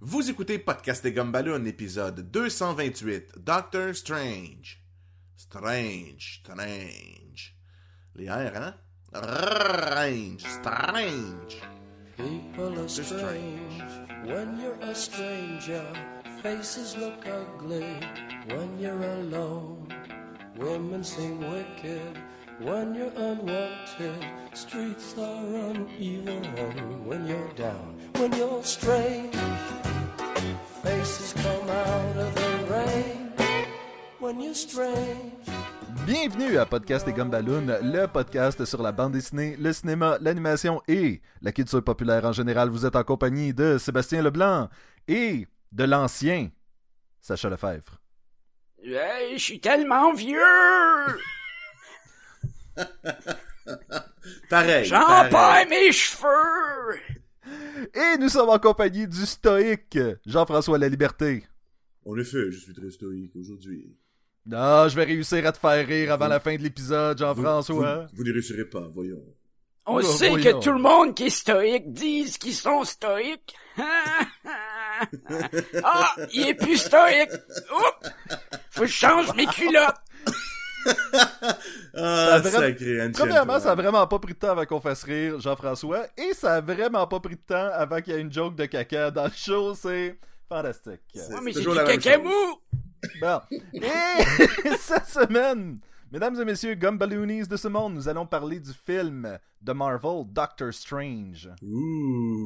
Vous écoutez Podcast et Gumballoon, épisode 228, Doctor Strange. Strange, strange. Les R, hein? Range, strange. People are strange when you're a stranger. Faces look ugly when you're alone. Women seem wicked when you're unwanted. Streets are uneven when you're down. When you're strange, faces come out of the rain. When you're strange. Bienvenue à Podcast et Gumballoon, le podcast sur la bande dessinée, le cinéma, l'animation et la culture populaire en général. Vous êtes en compagnie de Sébastien Leblanc et de l'ancien Sacha Lefebvre. Hey, je suis tellement vieux! Pareil. J'en perds mes cheveux! Et nous sommes en compagnie du stoïque Jean-François La Liberté. En effet, je suis très stoïque aujourd'hui. Ah, je vais réussir à te faire rire avant Vous- la fin de l'épisode, Vous, Jean-François. vous, vous n'y réussirez pas, voyons. On Oh, sait voyons. que tout le monde qui est stoïque disent qu'ils sont stoïques. ah, il est plus stoïque. Oups! Faut que je change mes culottes. Ah, a vra- Premièrement, ça a vraiment pas pris de temps avant qu'on fasse rire Jean-François, et ça a vraiment pas pris de temps avant qu'il y ait une joke de caca dans le show, c'est fantastique. C'est- Ah, mais c'est j'ai toujours du la même caca mou. Bon. Et cette semaine, mesdames et messieurs, Gumballoonies de ce monde, nous allons parler du film de Marvel, Doctor Strange.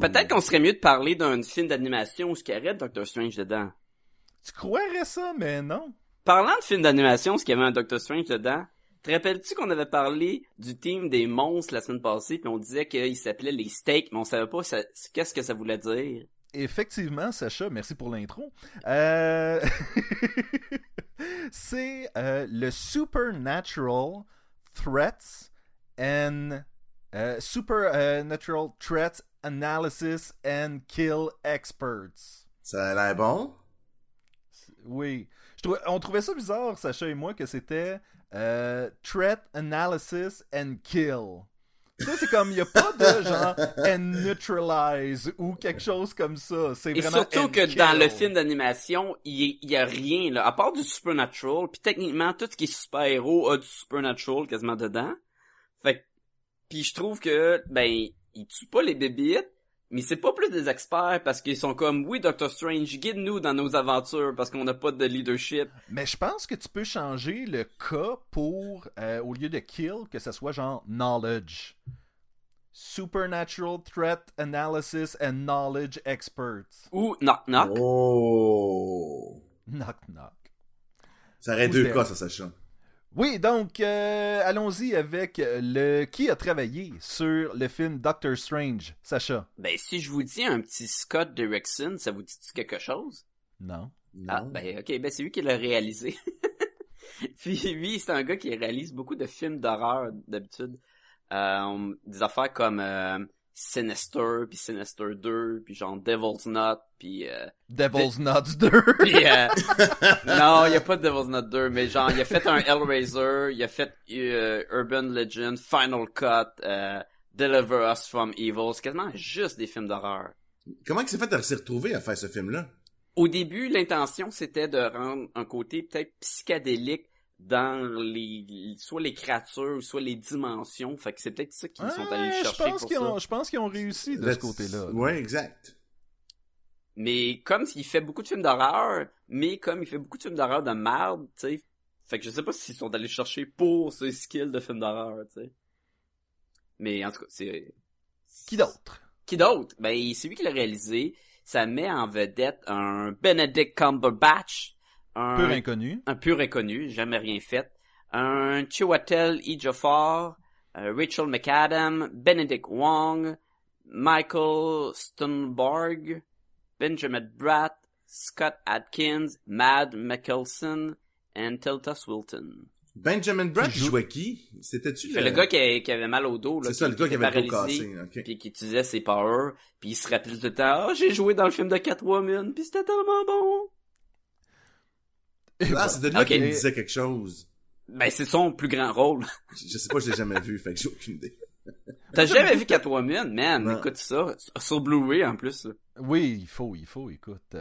Peut-être qu'on serait mieux de parler d'un film d'animation où ce qu'il y aurait Doctor Strange dedans. Tu croirais ça, mais non. Parlant de film d'animation, ce qu'il y avait un Doctor Strange dedans, te rappelles-tu qu'on avait parlé du team des monstres la semaine passée, puis on disait qu'il s'appelait les steaks, mais on savait pas ça- qu'est-ce que ça voulait dire? Effectivement, Sacha, merci pour l'intro. Euh... c'est euh, le Supernatural Threats and euh, Supernatural Threats Analysis and Kill Experts. Ça a l'air bon? Oui. Trouvais- on trouvait ça bizarre, Sacha et moi, que c'était euh, Threat Analysis and Kill. Tu sais, c'est comme, il n'y a pas de genre and neutralize ou quelque chose comme ça. C'est Et vraiment surtout and que kill. dans le film d'animation, il y, y a rien, là, à part du supernatural, puis techniquement, tout ce qui est super-héros a du supernatural quasiment dedans. Fait que- puis je trouve que, ben, ils tuent pas les bébites, mais c'est pas plus des experts parce qu'ils sont comme, oui, Doctor Strange, guide-nous dans nos aventures parce qu'on n'a pas de leadership. Mais je pense que tu peux changer le cas pour, euh, au lieu de kill, que ce soit genre knowledge. Supernatural Threat Analysis and Knowledge Experts. Ou knock knock. Oh. Knock knock. Ça aurait deux cas, ça, Sacha. Oui, donc, euh, allons-y avec le... Qui a travaillé sur le film Doctor Strange, Sacha? Ben, si je vous dis un petit Scott Derrickson, ça vous dit quelque chose? Non. Ah, Non. ben, ok, ben, c'est lui qui l'a réalisé. Puis lui, c'est un gars qui réalise beaucoup de films d'horreur, d'habitude. Euh, des affaires comme euh, Sinister, puis Sinister 2, puis genre Devil's Knot, puis... Euh, Devil's Nuts 2. puis euh, non, il y a pas de Devil's Knot 2, mais genre, il a fait un Hellraiser, il a fait euh, Urban Legend, Final Cut, euh, Deliver Us From Evil. C'est quasiment juste des films d'horreur. Comment il s'est fait à s'y retrouver à faire ce film-là? Au début, l'intention c'était de rendre un côté peut-être psychédélique dans les soit les créatures, soit les dimensions. Fait que c'est peut-être ça qu'ils sont allés Ouais, je chercher pense pour qu'ils ça. ont, je pense qu'ils ont réussi de ce côté-là. Ouais, exact. Mais comme il fait beaucoup de films d'horreur, mais comme il fait beaucoup de films d'horreur de merde, tu sais. Fait que je sais pas s'ils sont allés chercher pour ce skill de film d'horreur, tu sais. Mais en tout cas, c'est Qui d'autre? Qui d'autre? Ben, c'est lui qui l'a réalisé. Ça met en vedette un Benedict Cumberbatch. Un, Peu inconnu. un pur inconnu, jamais rien fait. Un Chiwetel Ejiofor, euh, Rachel McAdam, Benedict Wong, Michael Stunborg, Benjamin Bratt, Scott Atkins, Mad Mickelson, et Tilda Swilton. Benjamin Bratt, joue- jouait qui? C'était-tu C'est le gars qui, a- qui avait mal au dos, là. C'est ça, le gars qui avait le dos cassé. ok. Puis qui utilisait ses powers, puis il se rappelait tout le temps, ah, j'ai joué dans le film de Catwoman, puis c'était tellement bon. Ah, c'est de là Ok. qu'il me disait quelque chose. Ben, c'est son plus grand rôle. Je je sais pas, je l'ai jamais vu, fait que j'ai aucune idée. T'as jamais vu Catwoman, man? Non. Écoute ça. Sur Blu-ray, en plus. là. Oui, il faut, il faut, écoute.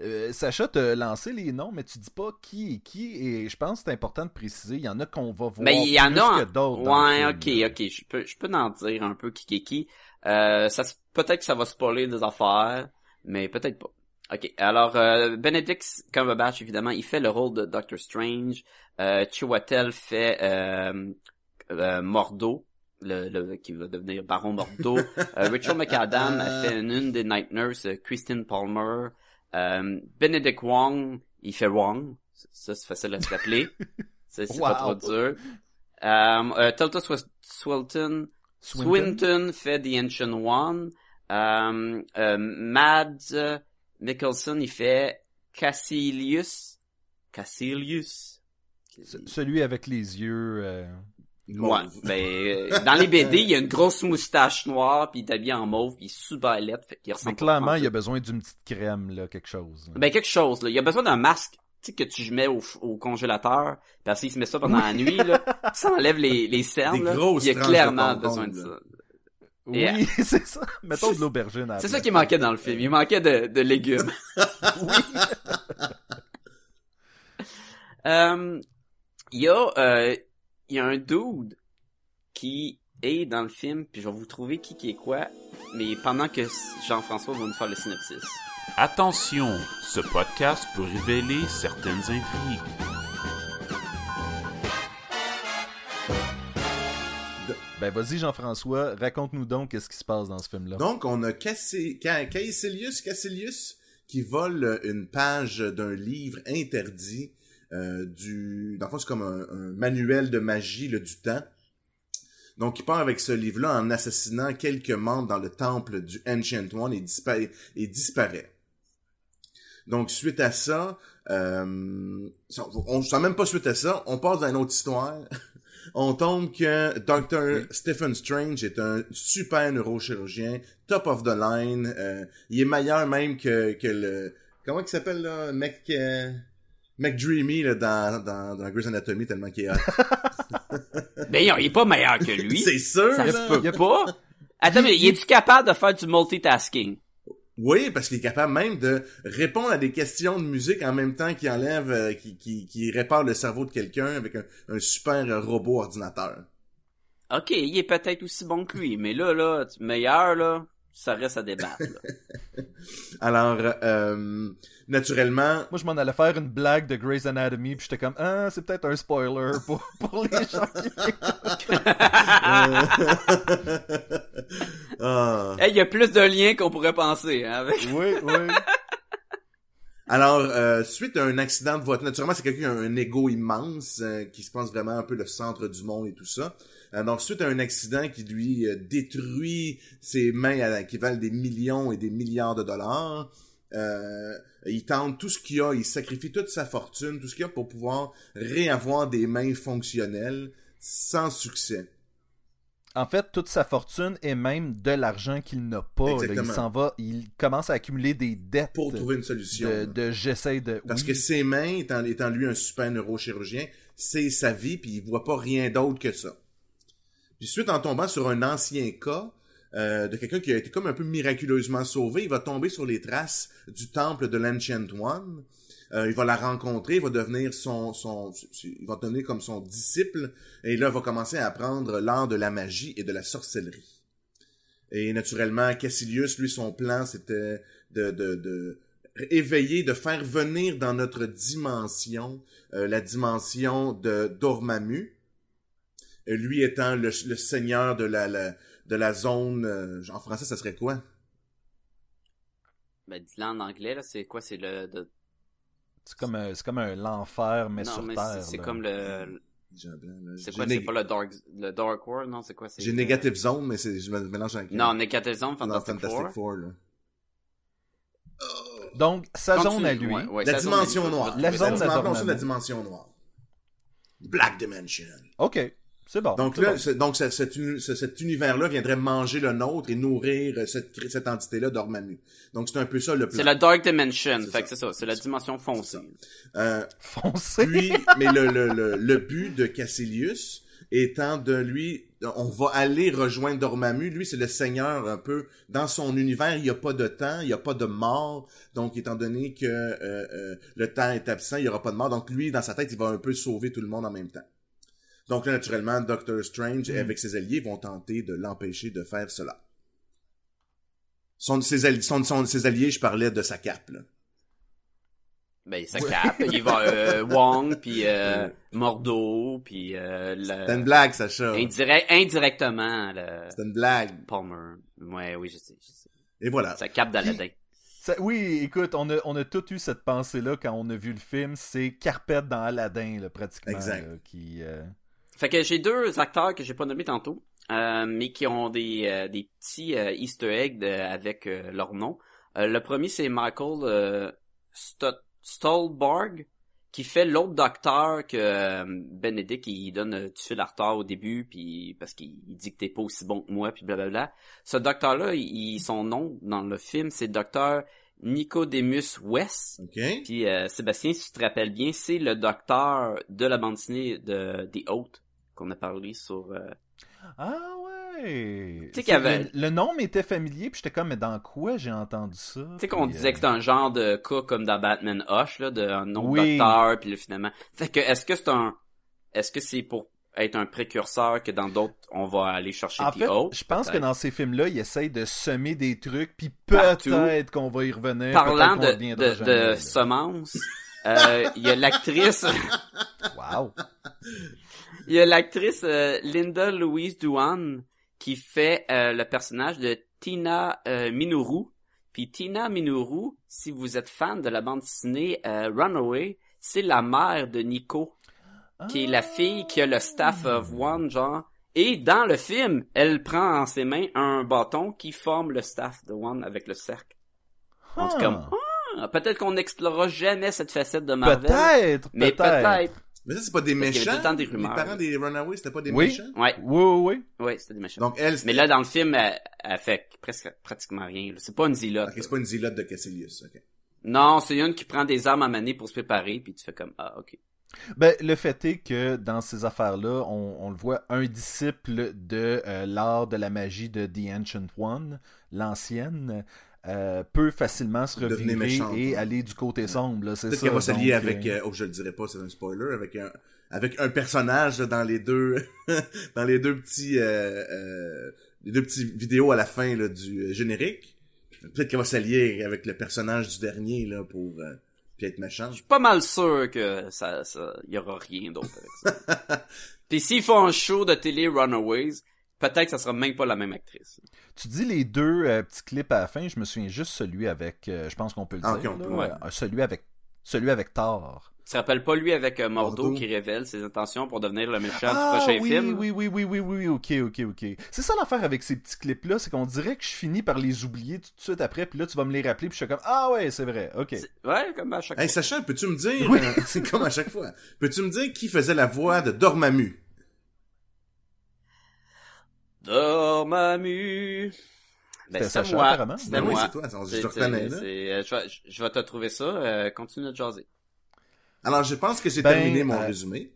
Euh, Sacha t'a lancé les noms, mais tu dis pas qui est qui, et je pense que c'est important de préciser, il y en a qu'on va voir Mais il y en plus a. que d'autres. Ouais, ok, ok. Je peux, je peux en dire un peu qui qui est qui. Euh, ça, peut-être que ça va spoiler des affaires, mais peut-être pas. Ok, alors euh, Benedict Cumberbatch évidemment, il fait le rôle de Doctor Strange. Euh, Chiwetel fait euh, euh, Mordo, le, le qui va devenir Baron Mordo. Euh, Rachel McAdam a fait une, une des Night Nurse, euh, Christine Palmer. Euh, Benedict Wong, il fait Wong. Ça c'est facile à s'appeler. C'est c'est pas trop dur. Euh, Swinton, Swinton fait The Ancient One. Euh, Mikkelsen, il fait Cassilius. Cassilius. Ce- Celui avec les yeux. euh, Ouais, ben, euh, dans les BD, il y a une grosse moustache noire, puis il est habillé en mauve, puis il est super laid, fait qu'il Mais ressemble clairement, il a besoin d'une petite crème, là, quelque chose. Ben, quelque chose, là. Il a besoin d'un masque, tu sais, que tu mets au, au congélateur, puis s'il se met ça pendant la nuit, là, ça enlève les, les cernes, Des là. grosses Il a de clairement besoin de ça. Oui, Yeah. c'est ça. Mettons de l'aubergine à la C'est ça qui manquait dans le film. Il manquait de, de légumes. Il y a, euh, il y a un dude qui est dans le film, puis je vais vous trouver qui qui est quoi, mais pendant que Jean-François va nous faire le synopsis. Attention, ce podcast peut révéler certaines intrigues. Ben vas-y Jean-François, raconte-nous donc qu'est-ce qui se passe dans ce film-là. Donc, on a Caecilius, Caecilius qui vole une page d'un livre interdit euh, du... Dans c'est comme un, manuel de magie là, du temps. Donc, il part avec ce livre-là en assassinant quelques membres dans le temple du Ancient One et, dispa- et disparaît. Donc, suite à ça, euh, on sent même pas suite à ça, on passe dans une autre histoire. on tombe que Dr. Stephen Strange est un super neurochirurgien, top of the line. euh, il est meilleur même que, que le... Comment il s'appelle, là? Mec... Euh, McDreamy, là, dans, dans, dans Grey's Anatomy, tellement qu'il est hot. Ben, il est pas meilleur que lui. C'est sûr, ça là. se peut pas. Attends, mais il est-tu capable de faire du multitasking? Oui, parce qu'il est capable même de répondre à des questions de musique en même temps qu'il enlève, euh, qui, qui, qui répare le cerveau de quelqu'un avec un, un super euh, robot ordinateur. Ok, il est peut-être aussi bon que lui, mais là, là, meilleur, là, ça reste à débattre. là. Alors, euh, naturellement, Moi, je m'en allais faire une blague de Grey's Anatomy, puis j'étais comme, ah, c'est peut-être un spoiler pour, pour les gens qui ah. Hey, il y a plus de liens qu'on pourrait penser, hein, avec... Oui, oui. Alors, euh, suite à un accident de voiture, naturellement, c'est quelqu'un qui a un ego immense, euh, qui se pense vraiment un peu le centre du monde et tout ça. Alors, suite à un accident qui lui euh, détruit ses mains à qui valent des millions et des milliards de dollars, euh, il tente tout ce qu'il a, il sacrifie toute sa fortune, tout ce qu'il a pour pouvoir réavoir des mains fonctionnelles sans succès. En fait, toute sa fortune et même de l'argent qu'il n'a pas. là. il s'en va, il commence à accumuler des dettes Pour trouver une solution. de, j'essaie de. Parce oui. que ses mains, étant, étant lui un super neurochirurgien, c'est sa vie, puis il voit pas rien d'autre que ça. Puis suite en tombant sur un ancien cas euh, de quelqu'un qui a été comme un peu miraculeusement sauvé, il va tomber sur les traces du temple de l'Ancient One. Euh, il va la rencontrer, il va devenir son, son, il va devenir comme son disciple, et là, il va commencer à apprendre l'art de la magie et de la sorcellerie. Et naturellement, Cassilius, lui, son plan, c'était de, de, de éveiller, de faire venir dans notre dimension, euh, la dimension de Dormammu, lui étant le, le seigneur de la, la- de la zone, euh, en français, ça serait quoi? Ben, dis-le en anglais, là, c'est quoi, c'est le... de- C'est comme, un- c'est comme un l'enfer, mais non, sur mais Terre. c'est comme le... C'est quoi, c'est pas le Dark... Le Dark World, non, c'est quoi, c'est... J'ai le- Negative Zone, mais c'est, je me mélange avec Non, Negative Zone, dans Fantastic, Fantastic Four. Four. là. Donc, sa Continue, zone à lui. ouais, ouais, la zone dimension noire. La zone la, à dimension, Dormammu. la dimension noire. Black Dimension. Ok, c'est bon. Donc là, bon. c'est- donc ce- cet, cet univers-là viendrait manger le nôtre et nourrir euh, cette, cette entité-là Dormammu. Donc c'est un peu ça le plan. C'est la Dark Dimension, C'est fait que ça. c'est ça, c'est la dimension foncée. Euh, Foncé. Puis, mais le, le, le, le but de Cassilius étant de lui on va aller rejoindre Dormammu. Lui, c'est le seigneur un peu. Dans son univers, il n'y a pas de temps, il n'y a pas de mort. Donc, étant donné que euh, euh, le temps est absent, il n'y aura pas de mort. Donc, lui, dans sa tête, il va un peu sauver tout le monde en même temps. Donc là, naturellement, Doctor Strange, Mm. avec ses alliés, vont tenter de l'empêcher de faire cela. Son, ses, alliés, son, son- ses alliés, je parlais de sa cape, là. Ben, ça cape, il va euh, Wong, puis euh, Mordo, puis euh, C'est une le... blague, Sacha. Indirect, indirectement, le C'est une blague. Palmer. Ouais, oui, je sais, je sais. Et voilà. Ça cape d'Aladin. Ça- oui, écoute, on a, on a tous eu cette pensée-là quand on a vu le film. C'est Carpette dans Aladdin, là, pratiquement. Exact. là, qui, euh, Fait que j'ai deux acteurs que j'ai pas nommés tantôt, euh, mais qui ont des, euh, des petits euh, Easter eggs de- avec euh, leur nom. Euh, le premier, c'est Michael euh, Stot- Stolberg, qui fait l'autre docteur que euh, Benedict, il donne euh, fil à retard au début, puis parce qu'il il dit que t'es pas aussi bon que moi, puis blablabla. Ce docteur-là, il, son nom dans le film, c'est docteur Nicodemus West. OK? Puis euh, Sébastien, si tu te rappelles bien, c'est le docteur de la bande dessinée de The qu'on a parlé sur. euh, Ah ouais! Tu sais qu'il y avait- Le, le nom m'était familier, puis j'étais comme, mais dans quoi j'ai entendu ça? Tu sais qu'on disait euh, que c'était un genre de cas comme dans Batman Hush, là, d'un autre Oui. docteur, puis là finalement. Fait que est-ce que c'est un, est-ce que c'est pour être un précurseur que dans d'autres on va aller chercher En fait, Haute? je pense que dans ces films-là, ils essayent de semer des trucs, puis peut-être qu'on va y revenir. Parlant de, de, jamais, de là. semences, euh, il y a l'actrice, Wow! Il y a l'actrice euh, Linda Louise Duan qui fait euh, le personnage de Tina euh, Minoru. Puis Tina Minoru, si vous êtes fan de la bande dessinée euh, Runaway, c'est la mère de Nico, qui est la fille qui a le staff of one, genre. Et dans le film, elle prend en ses mains un bâton qui forme le staff de One avec le cercle. On dit Ah. comme, ah, peut-être qu'on n'explorera jamais cette facette de Marvel. Peut-être! Mais peut-être. Mais ça, c'est pas des Parce qu'il y avait méchants. tout le temps des Les parents des Runaways, c'était pas des Oui. méchants? Ouais, Oui, oui, oui. ouais, c'était des machins. Donc, elle, Mais là, dans le film, elle, elle fait presque pratiquement rien. C'est pas une zilote. C'est pas une zilote de Cassilius, ok. Non, c'est une qui prend des armes à maner pour se préparer, puis tu fais comme ah ok. Ben, le fait est que dans ces affaires-là, on, on le voit, un disciple de euh, l'art de la magie de The Ancient One, l'ancienne, euh, peut facilement se revirer méchante, et aller du côté sombre. là, C'est Peut-être ça. qu'elle va s'allier donc, avec, euh, euh, oh, je le dirais pas, c'est un spoiler, avec un, avec un personnage dans les deux, dans les deux petits, euh, euh, les deux petits vidéos à la fin là, du générique. Peut-être qu'elle va s'allier avec le personnage du dernier là pour euh, puis être méchant. Je suis pas mal sûr que ça, ça, y aura rien d'autre avec ça. puis s'ils font un show de télé Runaways, peut-être que ça sera même pas la même actrice. Tu dis les deux euh, petits clips à la fin, je me souviens juste celui avec, euh, je pense qu'on peut le Ah, dire, ok, on là, peut, ouais. euh, celui avec, celui avec Thor. Tu te rappelles pas lui avec euh, Mordo, Mordo. qui révèle ses intentions pour devenir le méchant Ah, du prochain oui, film? oui, oui, oui, oui, oui, ok, ok, ok. C'est ça l'affaire avec ces petits clips-là, c'est qu'on dirait que je finis par les oublier tout de suite après, puis là tu vas me les rappeler, puis je suis comme, ah ouais, c'est vrai, ok. Ouais, comme à chaque Hey fois. Sacha, peux-tu me dire, Oui. euh, c'est comme à chaque fois, peux-tu me dire qui faisait la voix de Dormammu? Dormammu. Ben, C'était c'est Sacha, moi. apparemment. C'était Ben oui, moi. c'est toi, je te reconnais, là. euh, je, vais, je- je vais te trouver ça. euh, continue de jaser. Alors, je pense que j'ai Ben, terminé mon euh, résumé.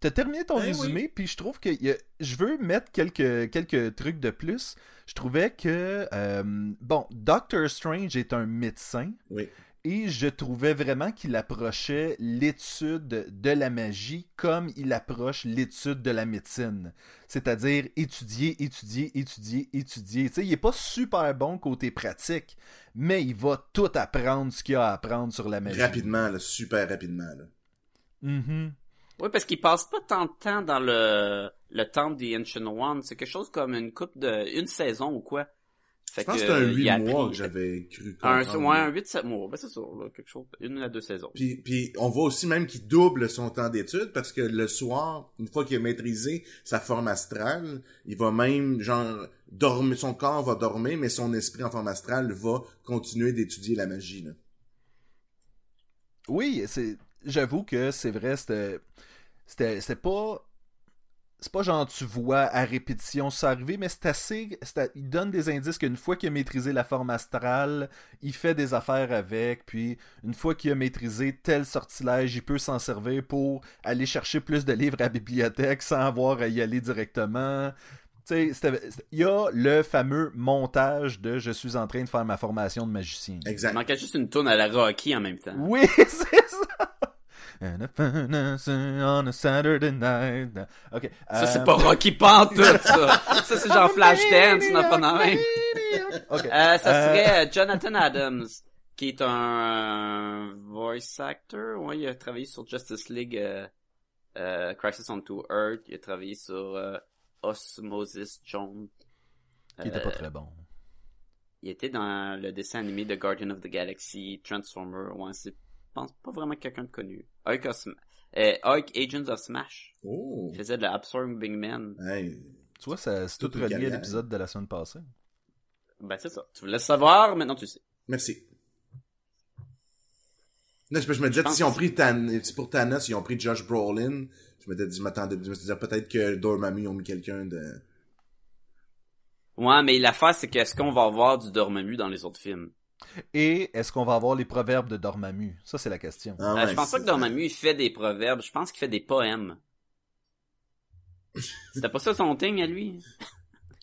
T'as terminé ton Eh résumé, puis je trouve que a- je veux mettre quelques, quelques trucs de plus. Je trouvais que, euh, bon, Doctor Strange est un médecin, Oui. Et je trouvais vraiment qu'il approchait l'étude de la magie comme il approche l'étude de la médecine. C'est-à-dire étudier, étudier, étudier, étudier. Tu sais, il est pas super bon côté pratique, mais il va tout apprendre ce qu'il a à apprendre sur la magie. Rapidement, là, super rapidement. Là. Mhm. Oui, parce qu'il passe pas tant de temps dans le, le temple des Ancient One. C'est quelque chose comme une coupe de, une saison ou quoi. Fait Je pense que c'était un euh, il 8 a mois que j'avais cru Un, ouais, un 8-7 mois. Ben, c'est ça, là, quelque chose. Une à deux saisons. Puis, puis on voit aussi même qu'il double son temps d'étude parce que le soir, une fois qu'il a maîtrisé sa forme astrale, il va même, genre, dormir, son corps va dormir, mais son esprit en forme astrale va continuer d'étudier la magie. Là. Oui, c'est. J'avoue que c'est vrai, c'était. C'était c'était pas. C'est pas genre tu vois à répétition ça arriver, mais c'est assez. il donne des indices qu'une fois qu'il a maîtrisé la forme astrale, il fait des affaires avec, puis une fois qu'il a maîtrisé tel sortilège, il peut s'en servir pour aller chercher plus de livres à la bibliothèque sans avoir à y aller directement. Il y a le fameux montage de je suis en train de faire ma formation de magicien. Il Exact. manquait juste une tourne à la Rocky en même temps. Oui, c'est ça. And a furnace on a Saturday night. Ok. Ça, euh, c'est pas Rocky Pantoute, ça. ça, c'est genre Flashdance, n'a pas même. Ok. Euh, ça Euh, serait euh, Jonathan Adams, qui est un voice actor. Ouais, il a travaillé sur Justice League, euh, euh, Crisis on Two Earth. Il a travaillé sur euh, Osmosis Jones. Qui était Euh, pas très bon. Il était dans le dessin animé de Guardian of the Galaxy, Transformer. Ouais, c'est, pense pas vraiment quelqu'un de connu. Hulk, of Sm- euh, Hulk Agents of Smash. Oh. Il faisait de Absorbing Man. Hey. Tu vois, ça- c'est tout relié à l'épisode de la semaine passée. Ben, c'est ça. Tu voulais savoir, maintenant tu sais. Merci. Là, je, je me disais, si on que- pris Tan, si pour Thanos, ils ont pris Josh Brolin, je m'étais dit, je m'attendais, je me suis dit, peut-être que Dormammu ont mis quelqu'un de... Ouais, mais l'affaire, c'est qu'est-ce qu'on va avoir du Dormammu dans les autres films? Et est-ce qu'on va avoir les proverbes de Dormammu? Ça, c'est la question. Ah Euh, je pense pas que Dormammu, il fait des proverbes. Je pense qu'il fait des poèmes. C'était pas ça son thing à lui?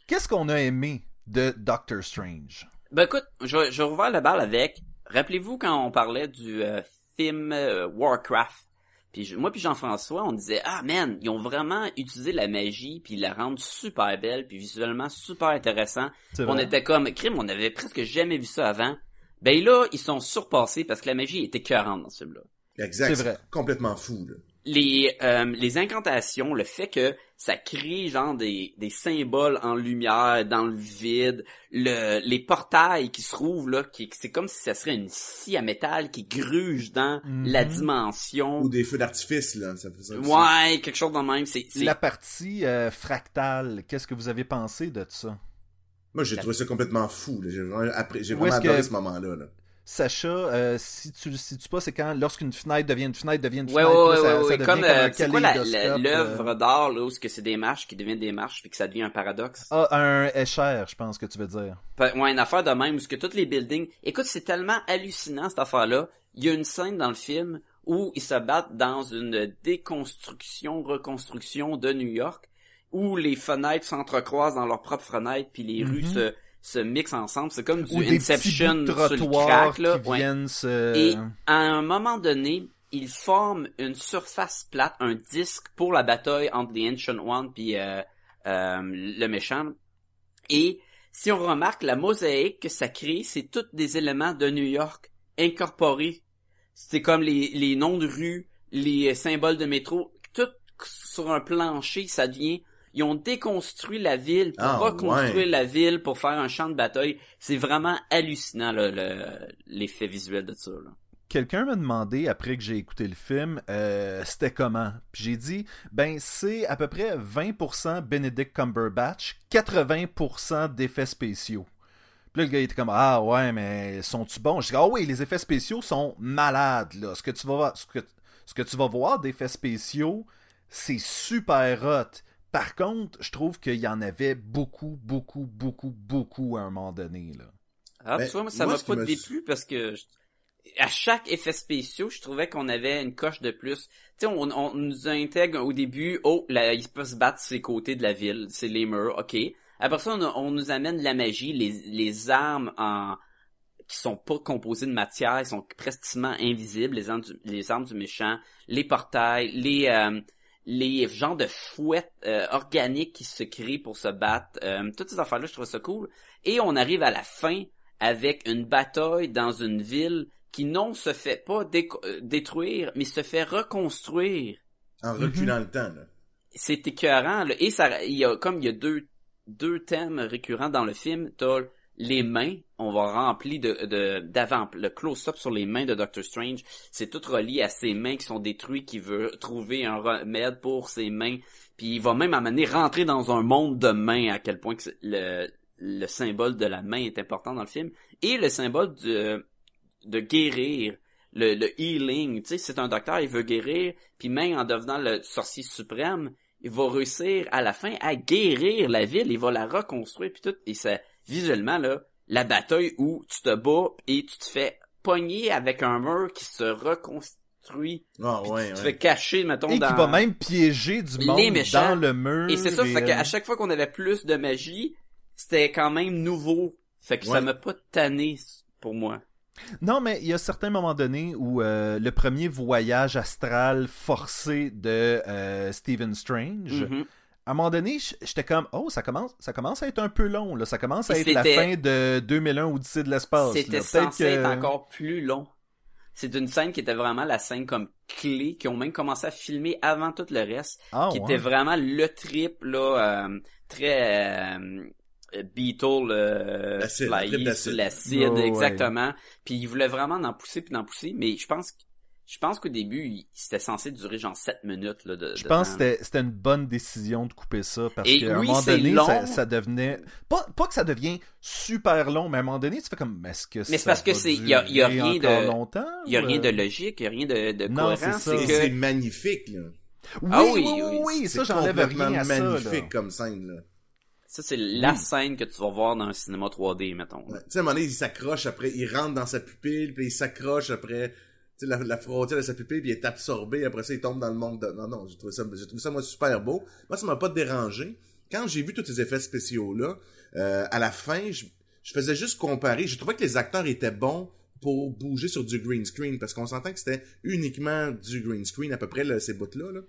Qu'est-ce qu'on a aimé de Doctor Strange? Ben écoute, je, rouvrir la balle avec. Rappelez-vous quand on parlait du euh, film euh, Warcraft? Puis je- moi puis Jean-François, on disait ah man, ils ont vraiment utilisé la magie puis la rendre super belle puis visuellement super intéressant. On était comme crime, on avait presque jamais vu ça avant. Ben là, ils sont surpassés parce que la magie était écœurante dans ce film-là. Exact. C'est vrai. Complètement fou, là. les euh, les incantations, le fait que ça crée genre des, des symboles en lumière dans le vide, le les portails qui se trouvent là, qui c'est comme si ça serait une scie à métal qui gruge dans Mhm. la dimension. Ou des feux d'artifice, là. Ça fait ça aussi. Ouais, quelque chose dans le même. C'est c'est- La partie euh, fractale, qu'est-ce que vous avez pensé de ça? Moi, j'ai trouvé ça complètement fou, là. J'ai vraiment, après, que- adoré ce moment-là, là. Sacha, euh, si tu le situes pas, c'est quand lorsqu'une fenêtre devient une fenêtre, devient une fenêtre, ouais, ça, ouais, ça ouais, devient comme, euh, c'est quoi l'œuvre euh, d'art là où ce que c'est des marches qui deviennent des marches puis que ça devient un paradoxe? Ah, un écher, je pense que tu veux dire. Ouais, une affaire de même où ce que tous les buildings. Écoute, c'est tellement hallucinant cette affaire-là. Il y a une scène dans le film où ils se battent dans une déconstruction, reconstruction de New York, où les fenêtres s'entrecroisent dans leurs propres fenêtres, puis les Mhm. rues se, se mixent ensemble. C'est comme du Ou des Inception de sur le crack, là. qui Ouais. viennent se... Et à un moment donné, ils forment une surface plate, un disque pour la bataille entre les Ancient One puis euh, euh, le méchant. Et si on remarque la mosaïque que ça crée, c'est tous des éléments de New York incorporés. C'est comme les, les noms de rues, les symboles de métro, tout sur un plancher, ça devient... Ils ont déconstruit la ville pour Ah, reconstruire ouais. la ville pour faire un champ de bataille. C'est vraiment hallucinant là, le- l'effet visuel de ça. Là. Quelqu'un m'a demandé, après que j'ai écouté le film, euh, c'était comment? Puis j'ai dit, ben c'est à peu près 20% Benedict Cumberbatch, 80% d'effets spéciaux. Puis là, le gars il était comme, ah ouais, mais sont-tu bons? Je dis, ah oui, les effets spéciaux sont malades, là. Ce que tu vas voir, ce que, ce que tu vas voir d'effets spéciaux, c'est super hot. Par contre, je trouve qu'il y en avait beaucoup, beaucoup, beaucoup, beaucoup à un moment donné, là. Ah, Ben, tu vois, moi, ça m'a pas déplu parce que je- à chaque effet spéciaux, je trouvais qu'on avait une coche de plus. Tu sais, on, on nous intègre au début, oh, là, il peut se battre sur les côtés de la ville, c'est les murs, ok. Après ça, on, on nous amène la magie, les, les armes en qui sont pas composées de matière, ils sont pratiquement invisibles, les armes du, les armes du méchant, les portails, les euh, les genres de fouettes euh, organiques qui se créent pour se battre, euh, toutes ces affaires-là, je trouve ça cool. Et on arrive à la fin avec une bataille dans une ville qui non se fait pas déco- euh, détruire, mais se fait reconstruire. En reculant le temps, là. C'est écœurant, là. Et ça, il y a, comme il y a deux, deux thèmes récurrents dans le film, t'as les mains, on va remplir de, d'avant, le close-up sur les mains de Doctor Strange, c'est tout relié à ses mains qui sont détruites, qui veut trouver un remède pour ses mains, puis il va même amener rentrer dans un monde de mains, à quel point le, le symbole de la main est important dans le film, et le symbole de, de guérir, le, le healing, tu sais, c'est un docteur, il veut guérir, puis même en devenant le sorcier suprême, il va réussir à la fin à guérir la ville, il va la reconstruire puis tout. Et ça visuellement là, la bataille où tu te bats et tu te fais pogner avec un mur qui se reconstruit, Ah, ouais, tu te ouais. fais cacher mettons Et dans qui va même piéger du Les monde méchants. dans le mur. Et c'est ça, fait euh, qu'à chaque fois qu'on avait plus de magie, c'était quand même nouveau. Fait que ça m'a pas tanné pour moi. Non, mais il y a certains moments donnés où euh, le premier voyage astral forcé de euh, Stephen Strange, Mhm. À un moment donné, j'étais comme, oh, ça commence, ça commence à être un peu long, là. Ça commence à Et être la fin de 2001 Odyssée de l'espace. C'était censé que- être encore plus long. C'est une scène qui était vraiment la scène comme clé, qui ont même commencé à filmer avant tout le reste, Ah, qui ouais. était vraiment le trip, là, euh, très euh, Beetle, euh, fly, sur l'acide, ouais. exactement. Puis il voulait vraiment en pousser puis d'en pousser, mais je pense que je pense qu'au début, il- c'était censé durer genre 7 minutes là, de, Je de pense temps. que c'était- c'était une bonne décision de couper ça parce qu'à un moment c'est donné, ça, ça devenait. Pas, pas que ça devient super long, mais à un moment donné, tu fais comme. Est-ce que c'est ça parce que va c'est- il y a- y a rien de- longtemps Il y a rien euh? de logique, il y a rien de, de Non, cohérent, c'est c'est que c'est magnifique, là. Oui, Ah oui, oui, oui, oui, oui, ça, C'est j'enlève rien à ça. là. magnifique comme scène, là. ça c'est la Oui. scène que tu vas voir dans un cinéma 3D mettons. Ouais. Tu sais, à un moment donné, il s'accroche après, il rentre dans sa pupille, puis il s'accroche après, la, la frontière de sa pupille, puis il est absorbé, après ça, il tombe dans le monde de... Non, non, j'ai trouvé ça, j'ai trouvé ça, moi, super beau. Moi, ça m'a pas dérangé. Quand j'ai vu tous ces effets spéciaux-là, euh, à la fin, je, je faisais juste comparer. Je trouvais que les acteurs étaient bons pour bouger sur du green screen, parce qu'on s'entend que c'était uniquement du green screen, à peu près, là, ces bouts-là, là.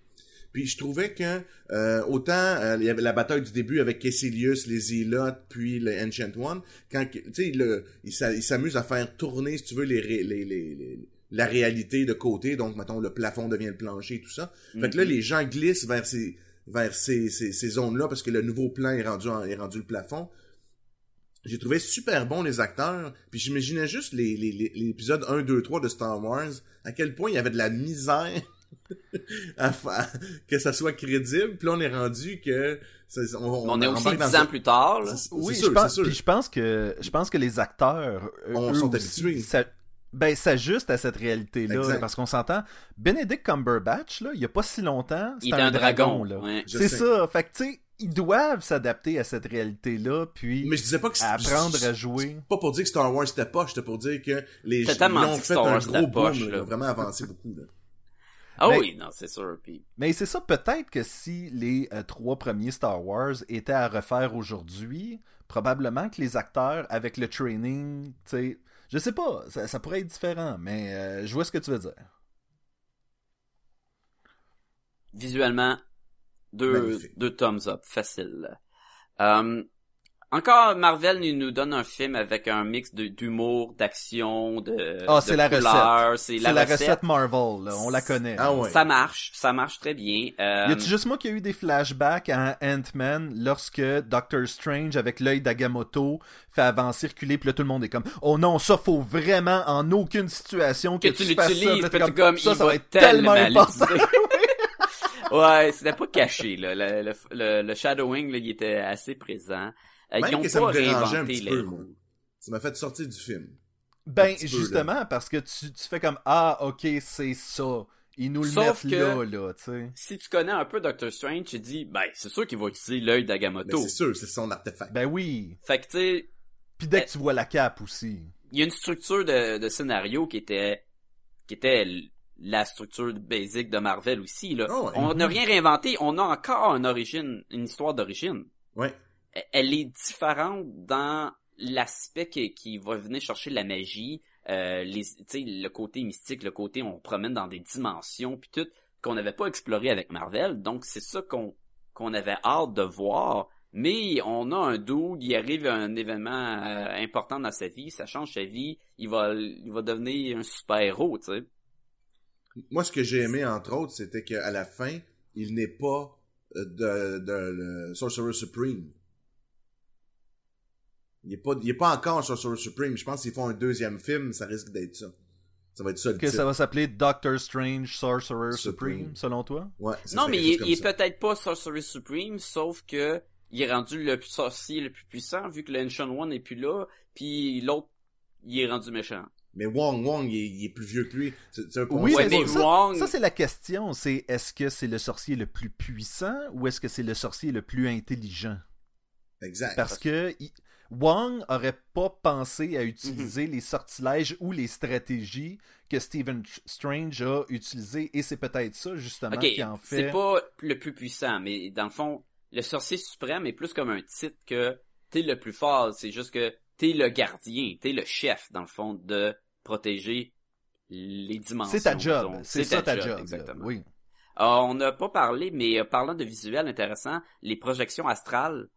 Puis je trouvais que euh, autant euh, il y avait la bataille du début avec Kessilius, les Zealots, puis le Ancient One, quand tu sais il il s'amuse à faire tourner si tu veux les, les, les, les- la réalité de côté, donc mettons le plafond devient le plancher tout ça. Fait que là Mhm. les gens glissent vers ces vers ces, ces, ces zones-là parce que le nouveau plan est rendu en- est rendu le plafond. J'ai trouvé super bon les acteurs, puis j'imaginais juste les, les, les, les épisodes 1, 2, 3 de Star Wars, à quel point il y avait de la misère à fa- que ça soit crédible. Puis là, on est rendu que... ça- on, on est aussi embarque dans 10 un- ans plus tard. là. Oui, je pense, sûr. puis je pense que je pense que les acteurs eux, On eux sont aussi, habitués. Ça- ben s'ajustent à cette réalité-là Exact. parce qu'on s'entend. Benedict Cumberbatch là, il y a pas si longtemps, Il c'était était un dragon. là. ouais. C'est sais. ça. Fait que tu sais, ils doivent s'adapter à cette réalité-là, puis Mais je disais pas que apprendre à jouer. Pas pour dire que Star Wars c'était pas, c'était pour dire que les gens tellement ont fait Star un Wars gros boom, poche, là, là. ils ont vraiment avancé beaucoup. Là. Ah Mais- oui, non, c'est sûr. Puis Mais c'est ça, peut-être que si les euh, trois premiers Star Wars étaient à refaire aujourd'hui, probablement que les acteurs, avec le training, tu sais, je sais pas, ça, ça pourrait être différent, mais euh, je vois ce que tu veux dire. visuellement, deux, Magnifique. deux thumbs up, facile. Euh, encore, Marvel nous, nous donne un film avec un mix de- d'humour, d'action, de, Ah, de c'est la couleurs. C'est C'est la, la, recette. recette Marvel, là, on la connaît. Ah ouais. Ça marche, ça marche très bien. Euh, Y a-tu juste moi qui a eu des flashbacks à Ant-Man lorsque Doctor Strange, avec l'œil d'Agamotto, fait avancer, reculer, puis là tout le monde est comme Oh non, ça faut vraiment en aucune situation que, que tu fasses ça. Puis tu comme, ça, ça va être tellement important. ouais, c'était pas caché, là. Le, le, le, le shadowing, là, il était assez présent. Euh, Même ils ont que ça pas me dérangeait un petit les peu, moi. Ça m'a fait sortir du film. Ben, peu, justement, parce que tu, tu fais comme Ah, ok, c'est ça. Ils nous le Sauf mettent que- là, là, tu sais. Si tu connais un peu Doctor Strange, tu dis, ben, c'est sûr qu'il va utiliser l'œil d'Agamotto. c'est sûr, c'est son artefact. Ben oui. Fait que, tu sais, Puis dès Eh. que tu vois la cape aussi. il y a une structure de, de scénario qui était, qui était la structure basique de Marvel aussi, là. Ah ouais. On n'a rien réinventé, on a encore une origine, une histoire d'origine. Ouais. Elle- est différente dans l'aspect qui, va venir chercher la magie, euh, les, le côté mystique, le côté on promène dans des dimensions puis tout qu'on n'avait pas exploré avec Marvel. Donc c'est ça qu'on avait hâte de voir. Mais on a un dude, il arrive un événement euh, important dans sa vie, ça change sa vie, il va il va devenir un super héros, tu sais. Moi, ce que j'ai aimé, entre autres, c'était qu'à la fin, il n'est pas euh, de, de le Sorcerer Supreme. Il est pas, il est pas encore Sorcerer Supreme. Je pense qu'ils font un deuxième film, ça risque d'être ça. Ça va être ça le Que titre. ça va s'appeler Doctor Strange Sorcerer Supreme. Supreme, selon toi? Ouais, Non, mais il, il est peut-être pas Sorcerer Supreme, sauf que il est rendu le plus sorcier le plus puissant, vu que l'Ancient One n'est plus là, puis l'autre, il est rendu méchant. Mais Wong, Wong, il est, il est plus vieux que lui. C'est c'est un Oui, Ouais, mais mais ça, Wong- ça, c'est la question. C'est est-ce que c'est le sorcier le plus puissant ou est-ce que c'est le sorcier le plus intelligent? Exact. Parce que il- Wong aurait pas pensé à Mhm. utiliser les sortilèges ou les stratégies que Stephen Tr- Strange a utilisées et c'est peut-être ça justement qui en fait. c'est pas le plus puissant, mais dans le fond, le sorcier suprême est plus comme un titre que t'es le plus fort. C'est juste que t'es le gardien, t'es le chef, dans le fond, de protéger les dimensions. C'est ta job, c'est ça ta job. Exactement. Oui. Ah, on n'a pas parlé, mais euh, parlant de visuel intéressant, les projections astrales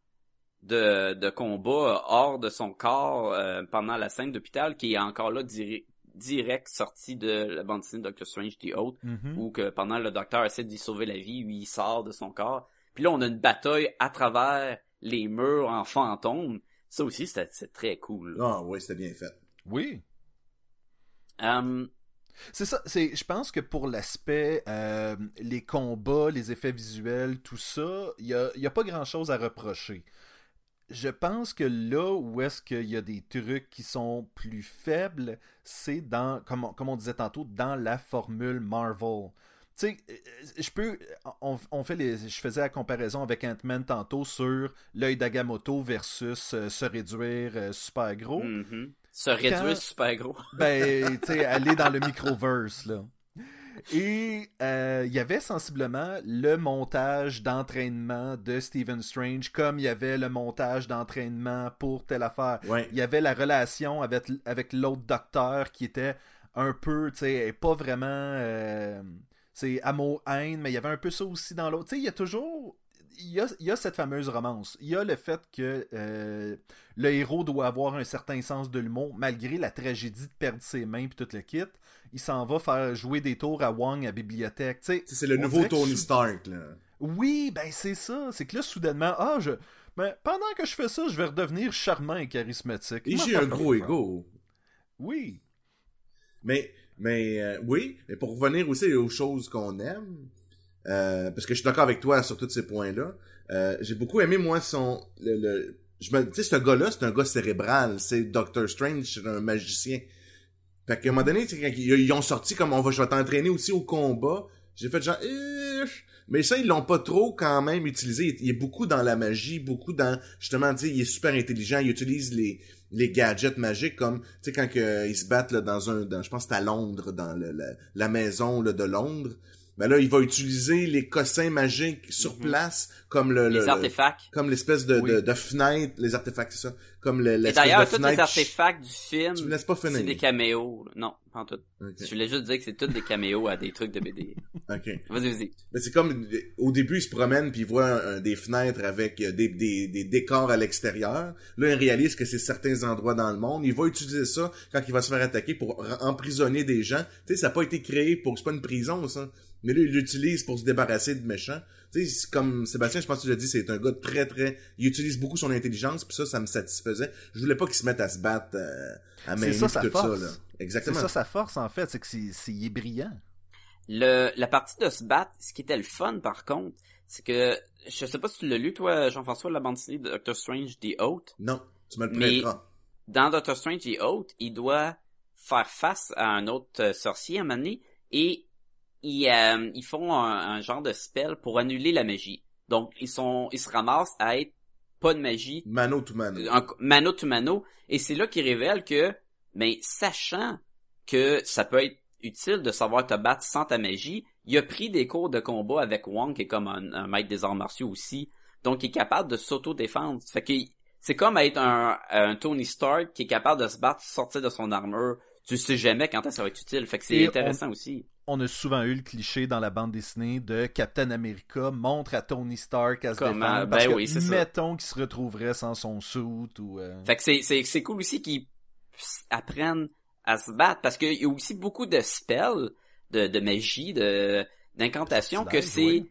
de, de combat hors de son corps euh, pendant la scène d'hôpital, qui est encore là diri- direct sorti de la bande dessinée de Doctor Strange The Oath, Mhm. où que pendant le docteur essaie d'y sauver la vie, lui il sort de son corps. Puis là on a une bataille à travers les murs en fantôme. Ça aussi c'est très cool. Ah, oui, c'était bien fait. Oui. Hum, C'est ça, c'est je pense que pour l'aspect euh, les combats, les effets visuels, tout ça, il y a, il y a pas grand-chose à reprocher. Je pense que là où est-ce qu'il y a des trucs qui sont plus faibles, c'est dans comme on, comme on disait tantôt dans la formule Marvel. Tu sais, euh, je peux on, on fait les je faisais la comparaison avec Ant-Man tantôt sur l'œil d'Agamotto versus euh, se réduire euh, super gros. mhm. Se réduire Quand- super gros. Ben, tu sais, aller dans le microverse, là. Et euh, il y avait sensiblement le montage d'entraînement de Stephen Strange, comme il y avait le montage d'entraînement pour telle affaire. Ouais. Il y avait la relation avec, avec l'autre docteur qui était un peu, tu sais, pas vraiment, euh, c'est amour-haine, mais il y avait un peu ça aussi dans l'autre. Tu sais, il y a toujours, il y a, il y a cette fameuse romance. Il y a le fait que euh, le héros doit avoir un certain sens de l'humour, malgré la tragédie de perdre ses mains puis tout le kit. Il s'en va faire jouer des tours à Wong à bibliothèque. C'est le nouveau Tony Stark, là. Oui, ben c'est ça. C'est que là, soudainement, ah, je. Ben, pendant que je fais ça, je vais redevenir charmant et charismatique. Et j'ai un gros ego. Oui. Mais, mais euh, oui, mais pour revenir aussi aux choses qu'on aime, euh, parce que je suis d'accord avec toi sur tous ces points-là, euh, j'ai beaucoup aimé, moi, son... Le, le- je me, tu sais, ce gars-là, c'est un gars cérébral. C'est Doctor Strange, c'est un magicien. Fait qu'à un moment donné, quand ils, ont sorti comme on va, je vais t'entraîner aussi au combat, j'ai fait genre, mais ça, ils l'ont pas trop quand même utilisé. Il, est beaucoup dans la magie, beaucoup dans, justement, tu sais, il est super intelligent, il utilise les, les gadgets magiques comme, tu sais, quand que, ils se battent là, dans un, dans, je pense que c'est à Londres, dans le- la, la maison là, de Londres. Ben là, il va utiliser les cossins magiques sur Mhm. place, comme le, le- Les le- artefacts. comme l'espèce de, Oui. de, de fenêtre, les artefacts, c'est ça, comme le, Et d'ailleurs, tous les artefacts du film, Tu me laisses pas c'est finir. des caméos. là. Non, pas en tout. Je voulais juste dire que c'est tous des caméos à des trucs de BD. ok. Vas-y, vas-y. Mais c'est comme au début il se promène puis il voit un- un- des fenêtres avec euh, des, des, des décors à l'extérieur. Là il réalise que c'est certains endroits dans le monde. Il va utiliser ça quand il va se faire attaquer pour emprisonner des gens. Tu sais ça n'a pas été créé pour c'est pas une prison ça. Mais là il l'utilise pour se débarrasser de méchants. Tu sais c'est comme Sébastien je pense que tu l'as dit c'est un gars très très il utilise beaucoup son intelligence puis ça ça me satisfaisait. Je voulais pas qu'il se mette à se battre euh, à main C'est ça, tout force. ça là. C'est Exactement. ça sa force, en fait. C'est que c'est, c'est- il est brillant. Le, la partie de se battre, ce qui était le fun, par contre, c'est que, je sais pas si tu l'as lu, toi, Jean-François, la bande dessinée de Doctor Strange The Oath. Non, tu me le Mais- prêteras. Dans Doctor Strange The Oath, il doit faire face à un autre euh, sorcier à un moment donné, et ils, euh, ils font un, un genre de spell pour annuler la magie. Donc, ils sont, ils se ramassent à être pas de magie, Mano to mano. un mano to mano, et c'est là qu'ils révèlent que, ben, sachant que ça peut être utile de savoir te battre sans ta magie, il a pris des cours de combat avec Wong, qui est comme un, un maître des arts martiaux aussi, donc il est capable de s'auto-défendre. Fait que c'est comme être un, un Tony Stark qui est capable de se battre, sortir de son armure. Tu sais jamais quand ça va être utile. Fait que c'est intéressant aussi. On a souvent eu le cliché dans la bande dessinée de Captain America montre à Tony Stark à se Comment? défendre. Ben parce que oui, mettons qu'il se retrouverait sans son suit ou... euh, Fait que c'est, c'est, c'est cool aussi qu'ils apprennent à se battre parce qu'il y a aussi beaucoup de spells, de, de magie, de, d'incantations que c'est oui.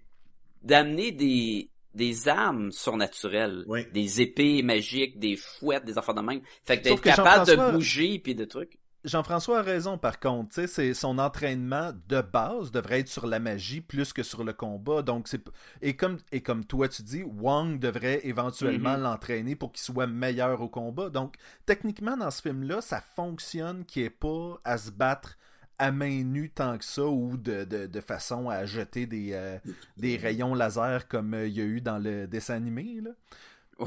d'amener des, des armes surnaturelles. Oui. Des épées magiques, des fouettes, des affaires de même. Fait que d'être capable de bouger puis de trucs. Jean-François a raison par contre, tu sais, c'est son entraînement de base devrait être sur la magie plus que sur le combat. Donc c'est et comme et comme toi tu dis, Wang devrait éventuellement Mhm. l'entraîner pour qu'il soit meilleur au combat. Donc techniquement dans ce film-là, ça fonctionne qu'il ait pas à se battre à main nue tant que ça ou de, de, de façon à jeter des, euh, des rayons laser comme euh, il y a eu dans le dessin animé. Là.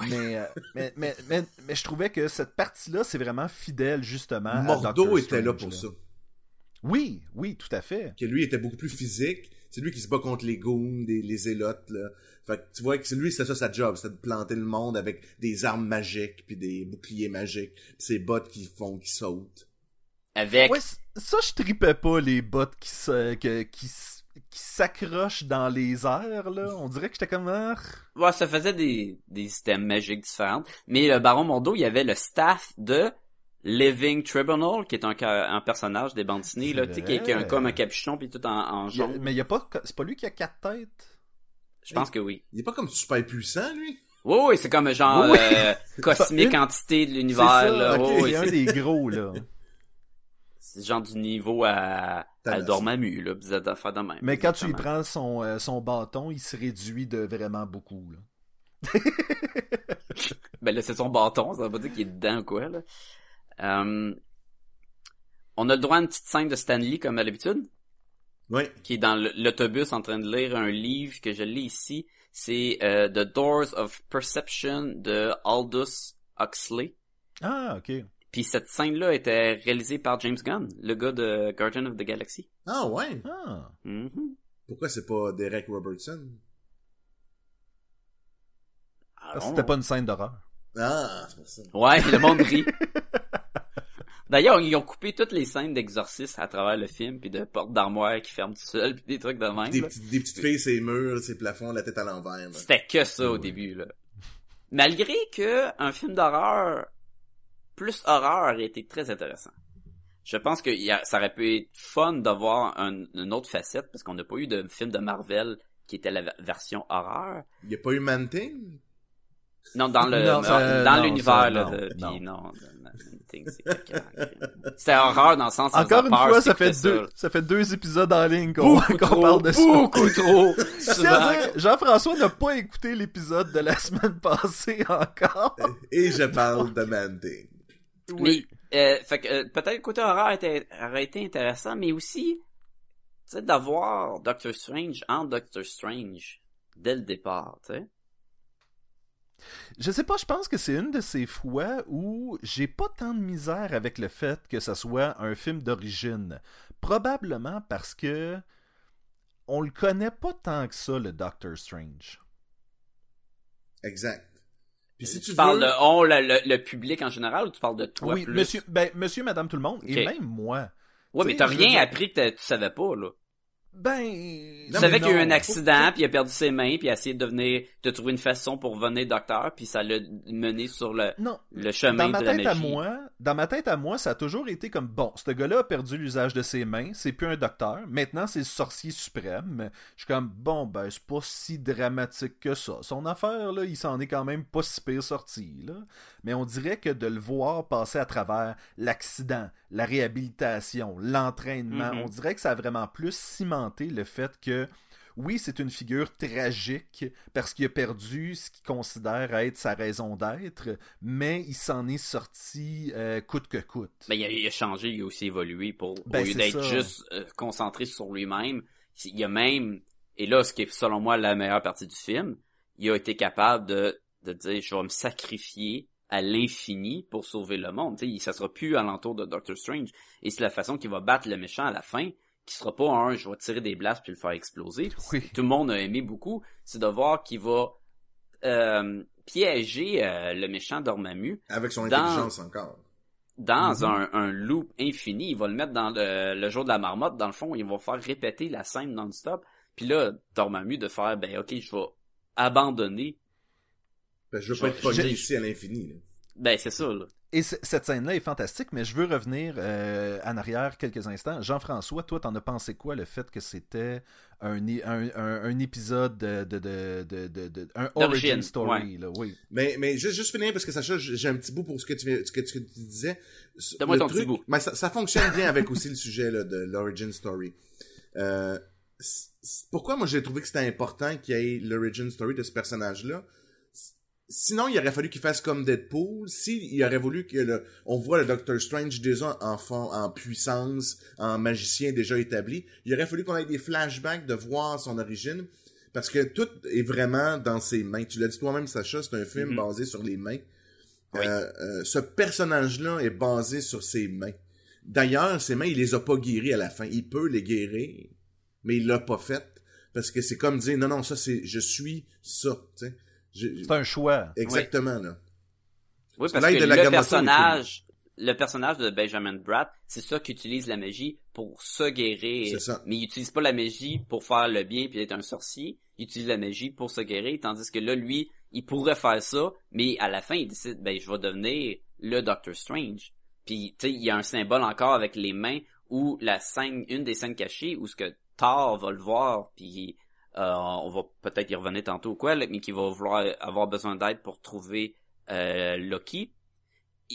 Mais, euh, mais, mais, mais, mais je trouvais que cette partie-là, c'est vraiment fidèle justement à Mordo Doctor était là pour ça. Oui, oui, tout à fait. Que lui était beaucoup plus physique. C'est lui qui se bat contre les goons, des, les zélotes, là. Fait que tu vois que c'est lui, c'était ça sa job, c'était de planter le monde avec des armes magiques, puis des boucliers magiques, puis ses bottes qui font, qui sautent. Avec Ouais, ça, je tripais pas les bottes qui se, que- qui, qui s'accrochent dans les airs, là. On dirait que j'étais comme... ah, Ouais, ça faisait des, des systèmes magiques différents. Mais le Baron Mordo, il y avait le staff de Living Tribunal, qui est un, un personnage des bandes dessinées, là, tu sais, qui, a un- comme un capuchon puis tout en, en il y a- jaune. mais il y a pas... C'est pas lui qui a quatre têtes? Je pense que oui. Il est pas comme super puissant, lui? Oui, oui, c'est comme genre Oui. euh, cosmique entité de C'est l'univers, ça, là. ok, Oui, oui, c'est un des gros, là. c'est genre du niveau à, Thanos. Dormammu, là, bizarre d'affaires de même. Mais quand tu lui prends son, euh, son bâton, il se réduit de vraiment beaucoup, là. Ben là, c'est son bâton, ça veut pas dire qu'il est dedans ou quoi, là. Euh, on a le droit à une petite scène de Stanley, comme à l'habitude? Oui. qui est dans l'autobus en train de lire un livre que je lis ici. C'est euh, The Doors of Perception de Aldous Huxley. Ah, ok. Puis cette scène-là était réalisée par James Gunn, le gars de Guardian of the Galaxy. Ah ouais. Ah. Mhm. Pourquoi c'est pas Derek Robertson? Ah, Parce que bon. c'était pas une scène d'horreur. Ah, c'est pour ça. Ouais, le monde rit. D'ailleurs, ils ont coupé toutes les scènes d'exorcisme à travers le film, puis de portes d'armoire qui ferment tout seul, puis des trucs de même. Des, petites- des petites filles, ses murs, ses plafonds, la tête à l'envers. là. C'était que ça au Ouais. début, là. Malgré que un film d'horreur plus horreur a été très intéressant. Je pense que il y a- ça aurait pu être fun d'avoir un- une autre facette, parce qu'on n'a pas eu de film de Marvel qui était la ver- version horreur. Il y a pas eu? Non, dans le Non, ça- dans non, l'univers ça, là, non, de- non. puis non, non, Thing, c'est horreur dans le sens Encore une peur, fois, ça fait, deux, ça. ça fait deux épisodes en ligne qu'on trop, parle de ça. beaucoup trop. Jean-François n'a pas écouté l'épisode de la semaine passée encore. Et je parle de Man-Thing. Mais euh, fait que euh, peut-être le côté horreur était, aurait été intéressant, mais aussi tu sais d'avoir Doctor Strange en Doctor Strange dès le départ, tu sais. Je sais pas, je pense que c'est une de ces fois où j'ai pas tant de misère avec le fait que ça soit un film d'origine. Probablement parce que on le connaît pas tant que ça, le Doctor Strange. Exact. Puis si tu, tu parles veux... de on le, le, le public en général ou tu parles de toi oui, plus? monsieur, ben, monsieur, madame, tout le monde, et même moi. Ouais, mais t'as rien dire- appris que tu savais pas là. Ben. Tu savais qu'il y a eu un accident, puis il a perdu ses mains, puis il a essayé de devenir de trouver une façon pour venir docteur, puis ça l'a mené sur le Non, le chemin dans ma de la tête à magie. moi, dans ma tête à moi, ça a toujours été comme bon, ce gars-là a perdu l'usage de ses mains, c'est plus un docteur, maintenant c'est le sorcier suprême. Je suis comme bon ben c'est pas si dramatique que ça. Son affaire là, il s'en est quand même pas si pire sorti là, mais on dirait que de le voir passer à travers l'accident, la réhabilitation, l'entraînement, Mhm. on dirait que ça a vraiment plus cimenté le fait que oui, c'est une figure tragique parce qu'il a perdu ce qu'il considère être sa raison d'être, mais il s'en est sorti euh, coûte que coûte. Ben, il a, il a changé, il a aussi évolué pour, Ben, au lieu d'être juste euh, concentré sur lui-même. Il a même, et là, ce qui est selon moi la meilleure partie du film, il a été capable de, de dire, je vais me sacrifier à l'infini pour sauver le monde. Tu sais, ça sera plus alentour de Doctor Strange. Et c'est la façon qu'il va battre le méchant à la fin, qui sera pas un, je vais tirer des blasts puis le faire exploser. Oui. Tout le monde a aimé beaucoup. C'est de voir qu'il va euh, piéger euh, le méchant Dormammu Avec son Dans- intelligence encore. dans Mhm. un, un loop infini. Il va le mettre dans le, le jour de la marmotte. Dans le fond, il va faire répéter la scène non-stop. Puis là, Dormammu de faire, ben ok, je vais abandonner. Ben, je veux pas être pogné ici à l'infini. là. Ben c'est ça, là. Et cette scène-là est fantastique, mais je veux revenir euh, en arrière quelques instants. Jean-François, toi, t'en as pensé quoi, le fait que c'était un, é- un, un- un épisode de, de, de, de, de- de- un D'origine, origin story, là, oui. Mais, mais juste, juste finir, parce que Sacha, j'ai un petit bout pour ce que tu, viens- ce que tu, tu disais. Donne-moi Le ton truc- petit bout. Mais ça, ça fonctionne bien avec aussi le sujet là, de l'origin story. Euh, pourquoi moi j'ai trouvé que c'était important qu'il y ait l'origin story de ce personnage-là? Sinon, il aurait fallu qu'il fasse comme Deadpool. S'il aurait voulu que le, on voit le Doctor Strange déjà en, fond, en puissance, en magicien déjà établi, il aurait fallu qu'on ait des flashbacks de voir son origine. Parce que tout est vraiment dans ses mains. Tu l'as dit toi-même, Sacha, c'est un film Mhm. basé sur les mains. Oui. Euh, euh, ce personnage-là est basé sur ses mains. D'ailleurs, ses mains, il les a pas guéries à la fin. Il peut les guérir, mais il l'a pas fait. Parce que c'est comme dire, non, non, ça c'est, je suis ça, tu sais. C'est un choix. Exactement, là. Oui, Parce que le personnage, le personnage de Benjamin Bratt, c'est ça qui utilise la magie pour se guérir. C'est ça. Mais il utilise pas la magie pour faire le bien puis être un sorcier. Il utilise la magie pour se guérir, tandis que là, lui, il pourrait faire ça, mais à la fin, il décide, ben, je vais devenir le Doctor Strange. Puis, tu sais, il y a un symbole encore avec les mains où la scène, une des scènes cachées où ce que Thor va le voir, puis euh, on va peut-être y revenir tantôt ou quoi, mais qui va vouloir avoir besoin d'aide pour trouver euh, Loki.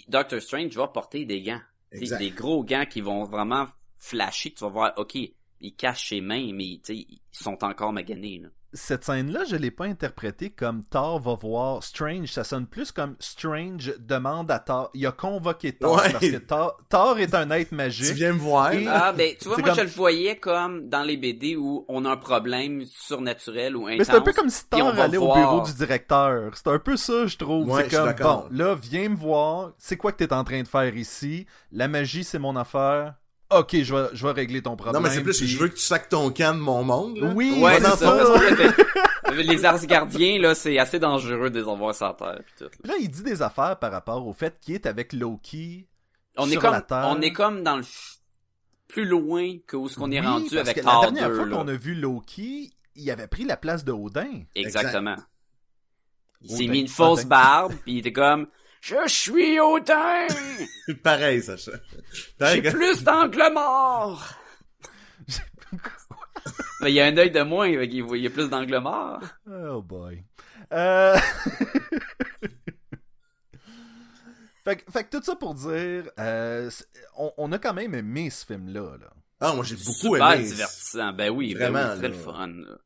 Doctor Strange va porter des gants. Des gros gants qui vont vraiment flasher, tu vas voir, ok, il cache ses mains, mais ils sont encore maganés. Là. Cette scène-là, je l'ai pas interprétée comme Thor va voir Strange. Ça sonne plus comme Strange demande à Thor. Il a convoqué Thor Ouais. parce que Thor, Thor est un être Tu magique. viens me voir. Et- Ah, ben, tu vois, C'est moi, comme- je le voyais comme dans les BD où on a un problème surnaturel ou intense. Mais c'est un peu comme si Thor va allait au bureau du directeur. C'est un peu ça, je trouve. Ouais, c'est comme, bon, là, viens me voir. C'est quoi que t'es en train de faire ici? La magie, c'est mon affaire. Ok, je vais, je vais régler ton problème. non, mais c'est plus, puis- je veux que tu sacs ton camp de mon monde, là. Oui, Ouais, c'est ça. ça. parce que les Asgardiens, là, c'est assez dangereux de les envoyer sur la Terre. pis tout, là. Là, il dit des affaires par rapport au fait qu'il est avec Loki. On est sur comme, la Terre. on est comme dans le plus loin que où ce qu'on est Oui, rendu parce avec que la dernière 2, fois qu'on a vu Loki, il avait pris la place de Odin. Exactement. Il s'est mis une fausse barbe, puis il était comme Je suis Odin! Pareil, Sacha. J'ai plus d'angles morts! Ben, il y a un œil de moins, il y a plus d'angles morts. Oh boy. Euh... fait, que- fait que tout ça pour dire, euh, on, on a quand même aimé ce film-là. Là. Ah, moi, j'ai beaucoup Super aimé. divertissant. Ben oui, ben Vraiment, oui, très là. le fun. là.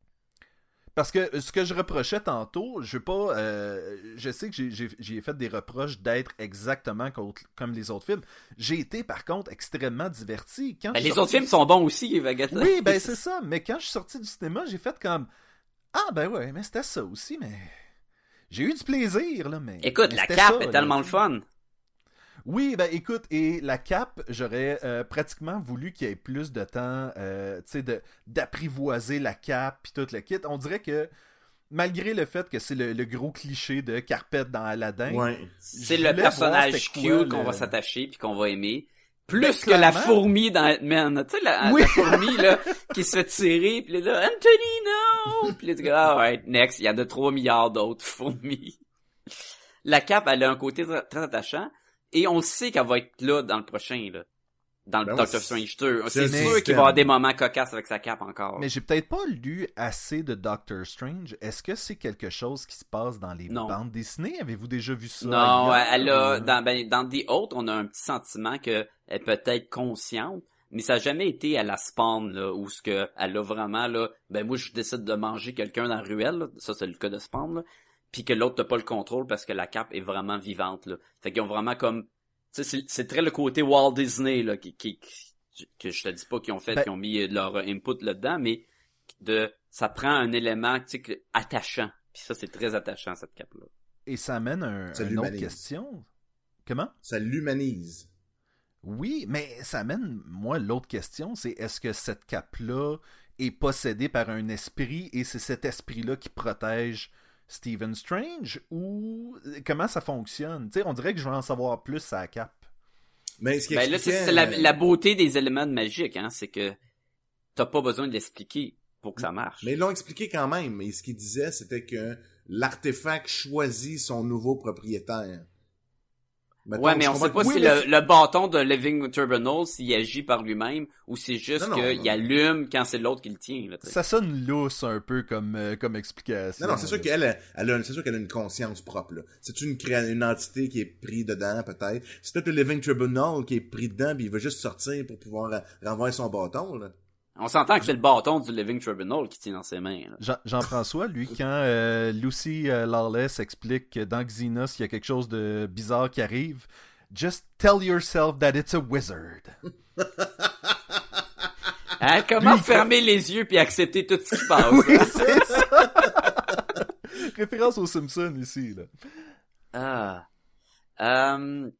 Parce que ce que je reprochais tantôt, je veux pas. euh, je sais que j'ai- fait des reproches d'être exactement co- comme les autres films. J'ai été par contre extrêmement diverti. Quand Ben, les autres films sont bons aussi, Vagata. Oui, ben c'est ça. Mais quand je suis sorti du cinéma, j'ai fait comme Ah ben ouais, mais c'était ça aussi, mais. J'ai eu du plaisir, là, mais. Écoute, mais la cape ça, est là. tellement le fun. Oui, ben écoute, et la cape, j'aurais euh, pratiquement voulu qu'il y ait plus de temps, euh, tu sais, de- d'apprivoiser la cape puis tout le kit. On dirait que, malgré le fait que c'est le, le gros cliché de Carpette dans Aladdin, Ouais. C'est le personnage cute qu'on le- va s'attacher puis qu'on va aimer. Plus Ben, que la fourmi dans Ant-Man. Tu sais, la, Oui. la fourmi, là, qui se fait tirer, puis là, Anthony, no! Puis là, tu dis, ah, next, il y en a 3 milliards d'autres fourmis. La cape, elle a un côté très, très attachant, et on sait qu'elle va être là dans le prochain, là. Dans le Ben Doctor Strange 2. c'est sûr qu'il va y avoir des moments cocasses avec sa cape encore. mais j'ai peut-être pas lu assez de Doctor Strange. Est-ce que c'est quelque chose qui se passe dans les Non. bandes dessinées? Avez-vous déjà vu ça Non, elle a, Ou- dans, ben, dans The on a un petit sentiment que elle peut être consciente, mais ça n'a jamais été à la spawn, là, où ce que, elle a vraiment, là, ben, moi, je décide de manger quelqu'un dans la ruelle, là. ça, c'est le cas de spawn, là, puis que l'autre n'a pas le contrôle parce que la cape est vraiment vivante, là. Fait qu'ils ont vraiment comme, tu sais, c'est- c'est très le côté Walt Disney, là, qui, qui, qui- que je te dis pas qu'ils ont fait, Ben- qu'ils ont mis leur input là-dedans, mais de, ça prend un élément, tu sais, que- attachant. Puis ça, c'est très attachant, cette cape-là. Et ça amène un, Ça une autre question. Comment? Ça l'humanise. Oui, mais ça amène, moi, l'autre question, c'est est-ce que cette cape-là est possédée par un esprit et c'est cet esprit-là qui protège Stephen Strange ou comment ça fonctionne? Tu sais, on dirait que je veux en savoir plus à la cape. Mais ce qui Ben là, c'est la, euh, la beauté des éléments de magique, hein, c'est que t'as pas besoin de l'expliquer pour que ça marche. Mais ils l'ont expliqué quand même. Et ce qu'il disait, c'était que l'artefact choisit son nouveau propriétaire. Mettons, ouais, mais on sait pas Oui, si le, le bâton de Living Turbinal, s'il agit par lui-même, ou c'est juste qu'il allume quand c'est l'autre qui le tient, là. Ça sonne lousse un peu comme, euh, comme explication. Non, non, c'est sûr qu'elle, elle a, c'est sûr qu'elle a une conscience propre, là. C'est une, créa- une entité qui est prise dedans, peut-être. C'est peut-être le Living Tribunal qui est pris dedans, puis il veut juste sortir pour pouvoir euh, renvoyer son bâton, là. On s'entend que c'est le bâton du Living Tribunal qui tient dans ses mains. Jean- Jean-François, lui, quand euh, Lucy euh, Lawless explique que dans Xenos, il y a quelque chose de bizarre qui arrive, just tell yourself that it's a wizard. Hein, comment Lui, fermer les yeux puis accepter tout ce qui passe? Oui, hein? c'est ça! Référence aux Simpsons ici, là. Ah. Euh...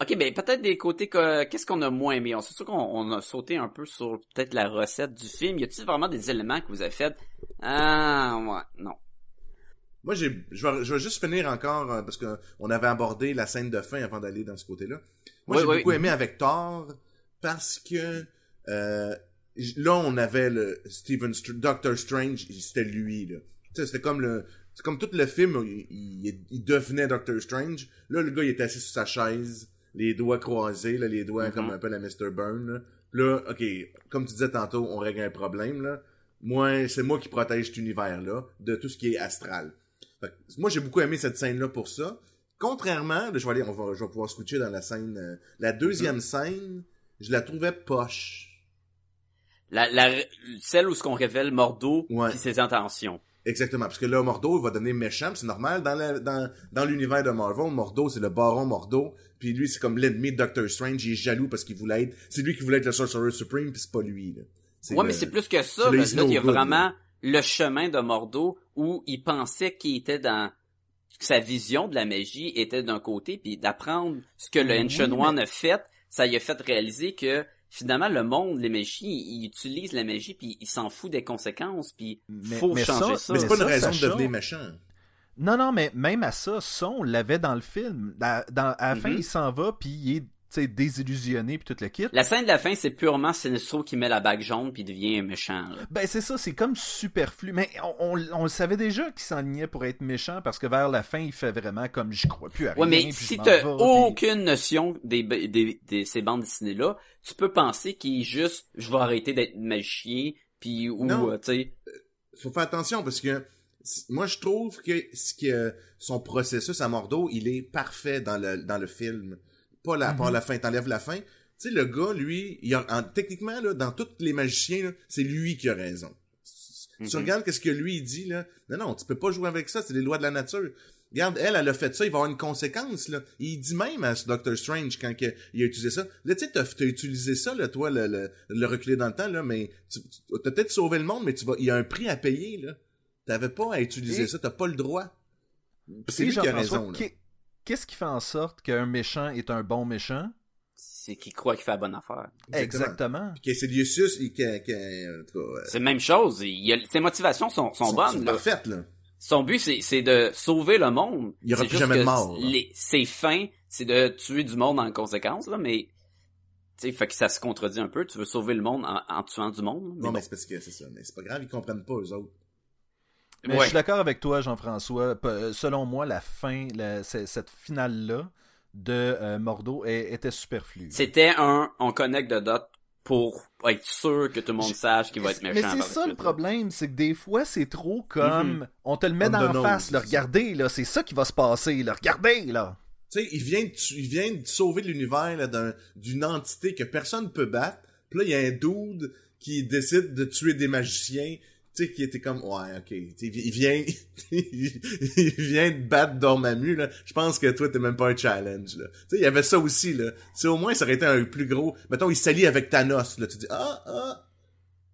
Ok, ben peut-être des côtés que qu'est-ce qu'on a moins aimé? C'est sûr qu'on on a sauté un peu sur peut-être la recette du film. Y a-t-il vraiment des éléments que vous avez fait? Ah ouais, non. Moi, j'ai, je vais, je vais juste finir encore, euh, parce que on avait abordé la scène de fin avant d'aller dans ce côté-là. Moi, Oui, j'ai oui. beaucoup aimé avec Thor, parce que, euh, là, on avait le Stephen, Str- Doctor Strange, c'était lui, là. Tu sais, c'était comme le, c'est comme tout le film, il, il- il devenait Doctor Strange. Là, le gars, il était assis sur sa chaise, les doigts croisés, là, les doigts Mhm. comme un peu la Mr. Burn, là. Là, ok, comme tu disais tantôt, on règle un problème, là. Moi, c'est moi qui protège cet univers-là de tout ce qui est astral. Fait que moi, j'ai beaucoup aimé cette scène-là pour ça. Contrairement, là, je vais aller, on va, je vais pouvoir switcher dans la scène. euh, la deuxième scène, je la trouvais poche. La, la, celle où ce qu'on révèle Mordo Ouais. puis ses intentions. Exactement, parce que là, Mordo, il va devenir méchant, c'est normal. Dans la- dans, dans l'univers de Marvel, Mordo, c'est le baron Mordo, puis lui, c'est comme l'ennemi de Doctor Strange, il est jaloux parce qu'il voulait être... C'est lui qui voulait être le Sorcerer Supreme, puis c'est pas lui, là. Ouais, le- mais c'est plus que ça. Là, il y a vraiment le chemin de Mordo où il pensait qu'il était dans que sa vision de la magie était d'un côté, puis d'apprendre ce que le Oui, Ancient One a fait, ça lui a fait réaliser que finalement le monde, les magies, il utilise la magie puis il s'en fout des conséquences puis Mais- faut mais changer ça- ça. Mais c'est pas une ça, raison de devenir méchant. Non, non, mais même à ça, ça, on l'avait dans le film. À, dans- à la fin, Mhm. il s'en va, puis il est sais, désillusionné, puis tout le kit. La scène de la fin, c'est purement Sinestro qui met la bague jaune puis devient méchant. là. Ben c'est ça, c'est comme superflu. Mais on, on, on le savait déjà qu'il s'enlignait pour être méchant parce que vers la fin, il fait vraiment comme j'y crois plus à rien. Ouais, mais puis si t'as aucune notion des, des, des- ces bandes dessinées-là, tu peux penser qu'il est juste, je vais arrêter d'être magicien, puis ou, euh, tu sais, faut faire attention parce que moi je trouve que ce que son processus à Mordo, il est parfait dans le dans le film. Pas la Mhm. la fin, t'enlèves la fin. Tu sais le gars lui, il a, en- techniquement là dans tous les magiciens c'est lui qui a raison. Tu regardes qu'est-ce que lui il dit là. Non non, tu peux pas jouer avec ça, c'est les lois de la nature. Regarde, elle, elle a fait ça, il va avoir une conséquence, là. Il dit même à ce Doctor Strange, quand il a utilisé ça, là, tu sais, t'as, utilisé ça, là, toi, le, le, le reculer dans le temps, là, mais tu, t'as peut-être sauvé le monde, mais tu vas, il y a un prix à payer, là. T'avais pas à utiliser Et- ça, t'as pas le droit. C'est lui qui a raison, là. Qu'est-ce qui fait en sorte qu'un méchant est un bon méchant? c'est qu'il croit qu'il fait la bonne affaire. Exactement. Puis que c'est Lucius, en tout cas, euh, C'est la même chose. Il a- ses motivations sont, sont, bonnes. sont là. parfaites, là. Son but, c'est, c'est de sauver le monde. Il y aura plus jamais de mort. Les, ses fins, c'est de tuer du monde en conséquence, là, mais... Tu sais, fait que ça se contredit un peu. Tu veux sauver le monde en, en tuant du monde. mais Non, bon. mais c'est parce que c'est ça. Mais c'est pas grave, ils comprennent pas, eux autres. Mais je suis d'accord avec toi, Jean-François. Selon moi, la fin, la- cette finale-là de euh, Mordo est- était superflue. C'était un, on connecte de dot pour être sûr que tout le monde sache qu'il va être méchant. Mais c'est ça le problème, c'est que des fois c'est trop comme Mhm. on te le met dans the la face, là, c'est regardez là, c'est ça qui va se passer, là, regardez là. Tu sais, il vient, de, tu- il vient de sauver l'univers d'une entité que personne peut battre. Puis là, il y a un dude qui décide de tuer des magiciens. Tu sais, qui était comme, ouais, ok. Tu sais, Il vient, il vient de battre Dormammu, là. Je pense que toi, t'es même pas un challenge, là. Tu sais, il y avait ça aussi, là. Tu sais, au moins, ça aurait été un plus gros... Mettons, il s'allie avec Thanos, là. Tu dis, ah, ah.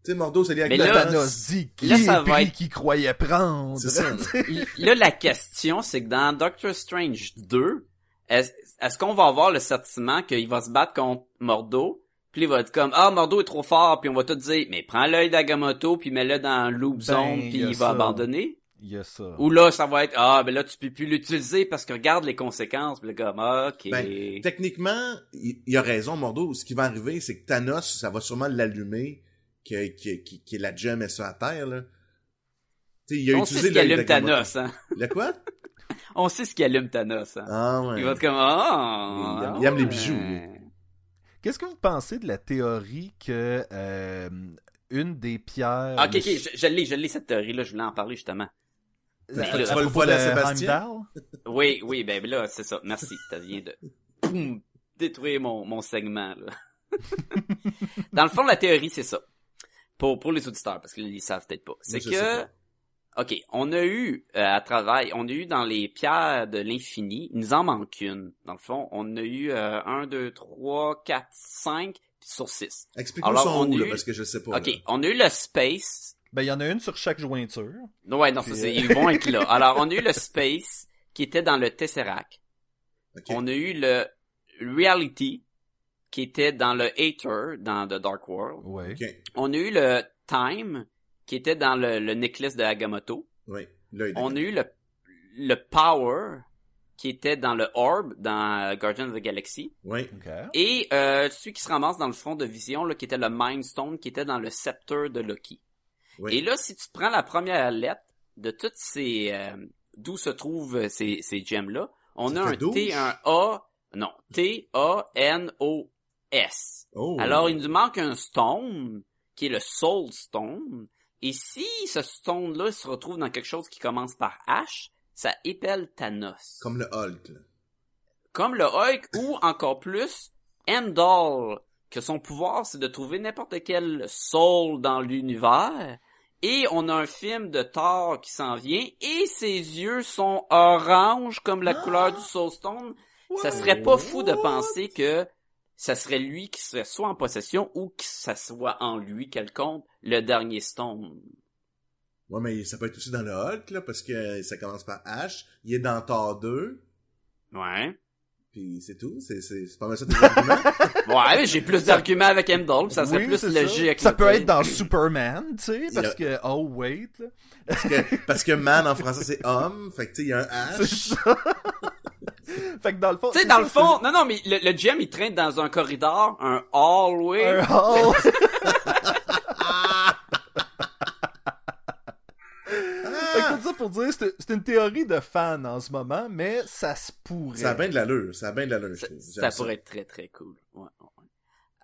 Tu sais, Mordo s'allie avec là, Thanos. Thanos dit qui là, ça est va être- qui croyait prendre. C'est ça. Là, la question, c'est que dans Doctor Strange 2, est-ce est-ce qu'on va avoir le sentiment qu'il va se battre contre Mordo? Puis il va être comme, ah, Mordo est trop fort, puis on va tout dire, mais prends l'œil d'Agamotto, puis mets-le dans Loop Ben, Zone, puis il ça. va abandonner. Il y a ça. Ou là, ça va être, ah, ben là, tu peux plus l'utiliser parce que regarde les conséquences. Puis le gars, ah, ok. Ben, techniquement, il, il a raison, Mordo. Ce qui va arriver, c'est que Thanos, ça va sûrement l'allumer, que, que, que, que la gemme est sur la Terre, là. Tu sais, il a on sait utilisé ce qui allume. Thanos, hein. Le quoi? On sait ce qui allume Thanos. Hein. Ah ouais. Il va être comme ah. Il aime- il aime les bijoux, lui. Qu'est-ce que vous pensez de la théorie que euh, une des pierres. Ah, ok, ok, je, je l'ai, je l'ai cette théorie-là, je voulais en parler justement. la- tu vas le voler à Sébastien? Oui, oui, ben là, c'est ça. Merci, ça vient de boum, détruire mon, mon segment. Là. Dans le fond, la théorie, c'est ça. Pour, pour les auditeurs, parce qu'ils savent peut-être pas. C'est que, pas. Ok, on a eu euh, à travail, on a eu dans les pierres de l'infini, il nous en manque une. Dans le fond, on a eu euh, un, deux, trois, quatre, cinq, puis sur six. Explique-nous Alors, son on où, là, parce que je sais pas. Ok, là. on a eu le space, Ben, il y en a une sur chaque jointure. Ouais, non, Puis, c'est, euh, ils vont être là. Alors, on a eu le Space, qui était dans le Tesseract. Ok. On a eu le Reality, qui était dans le Aether, dans The Dark World. Ouais. Ok. On a eu le Time, qui était dans le, le Necklace de Agamotto. Oui. Là, il On a eu le, le Power, qui était dans le Orb, dans Guardian of the Galaxy. Oui. Ok. Et euh, celui qui se ramasse dans le front de Vision, là, qui était le Mind Stone, qui était dans le Scepter de Loki. Oui. Et là, si tu prends la première lettre de toutes ces... euh, d'où se trouvent euh, ces, ces gems-là, on Ça a un 12? T, un A... Non, T-A-N-O-S. Oh. Alors, il nous manque un stone, qui est le Soul Stone. Et si ce stone-là se retrouve dans quelque chose qui commence par H, ça épelle Thanos. Comme le Hulk, là. Comme le Hulk ou encore plus, Heimdall, que son pouvoir c'est de trouver n'importe quel soul dans l'univers. Et on a un film de Thor qui s'en vient et ses yeux sont orange comme la couleur du Soulstone. Ça serait pas fou de penser que ça serait lui qui serait soit en possession ou que ça soit en lui quelconque le dernier Stone. Ouais, mais ça peut être aussi dans le Hulk, là, parce que ça commence par H. Il est dans Thor 2. Ouais. Puis c'est tout. C'est, pas mal ça tes arguments. Ouais, mais j'ai plus d'arguments avec puis ça serait Oui, plus logique. Ça, peut être dans Superman, tu sais, parce que, oh, wait, là. parce, que, parce que man en français c'est homme. Fait que tu sais, il y a un H. fait que dans le fond. Tu sais, c'est dans ça, le fond, non, non, mais le, le gem, il traîne dans un corridor, un hallway. c'est un hall. Fait que tout ça pour dire, c'est c'est une théorie de fan en ce moment, mais ça se pourrait. Ça a bien de l'allure. Ça a bien de l'allure, je Ça, trouve. ça pourrait être très, très cool. Ouais.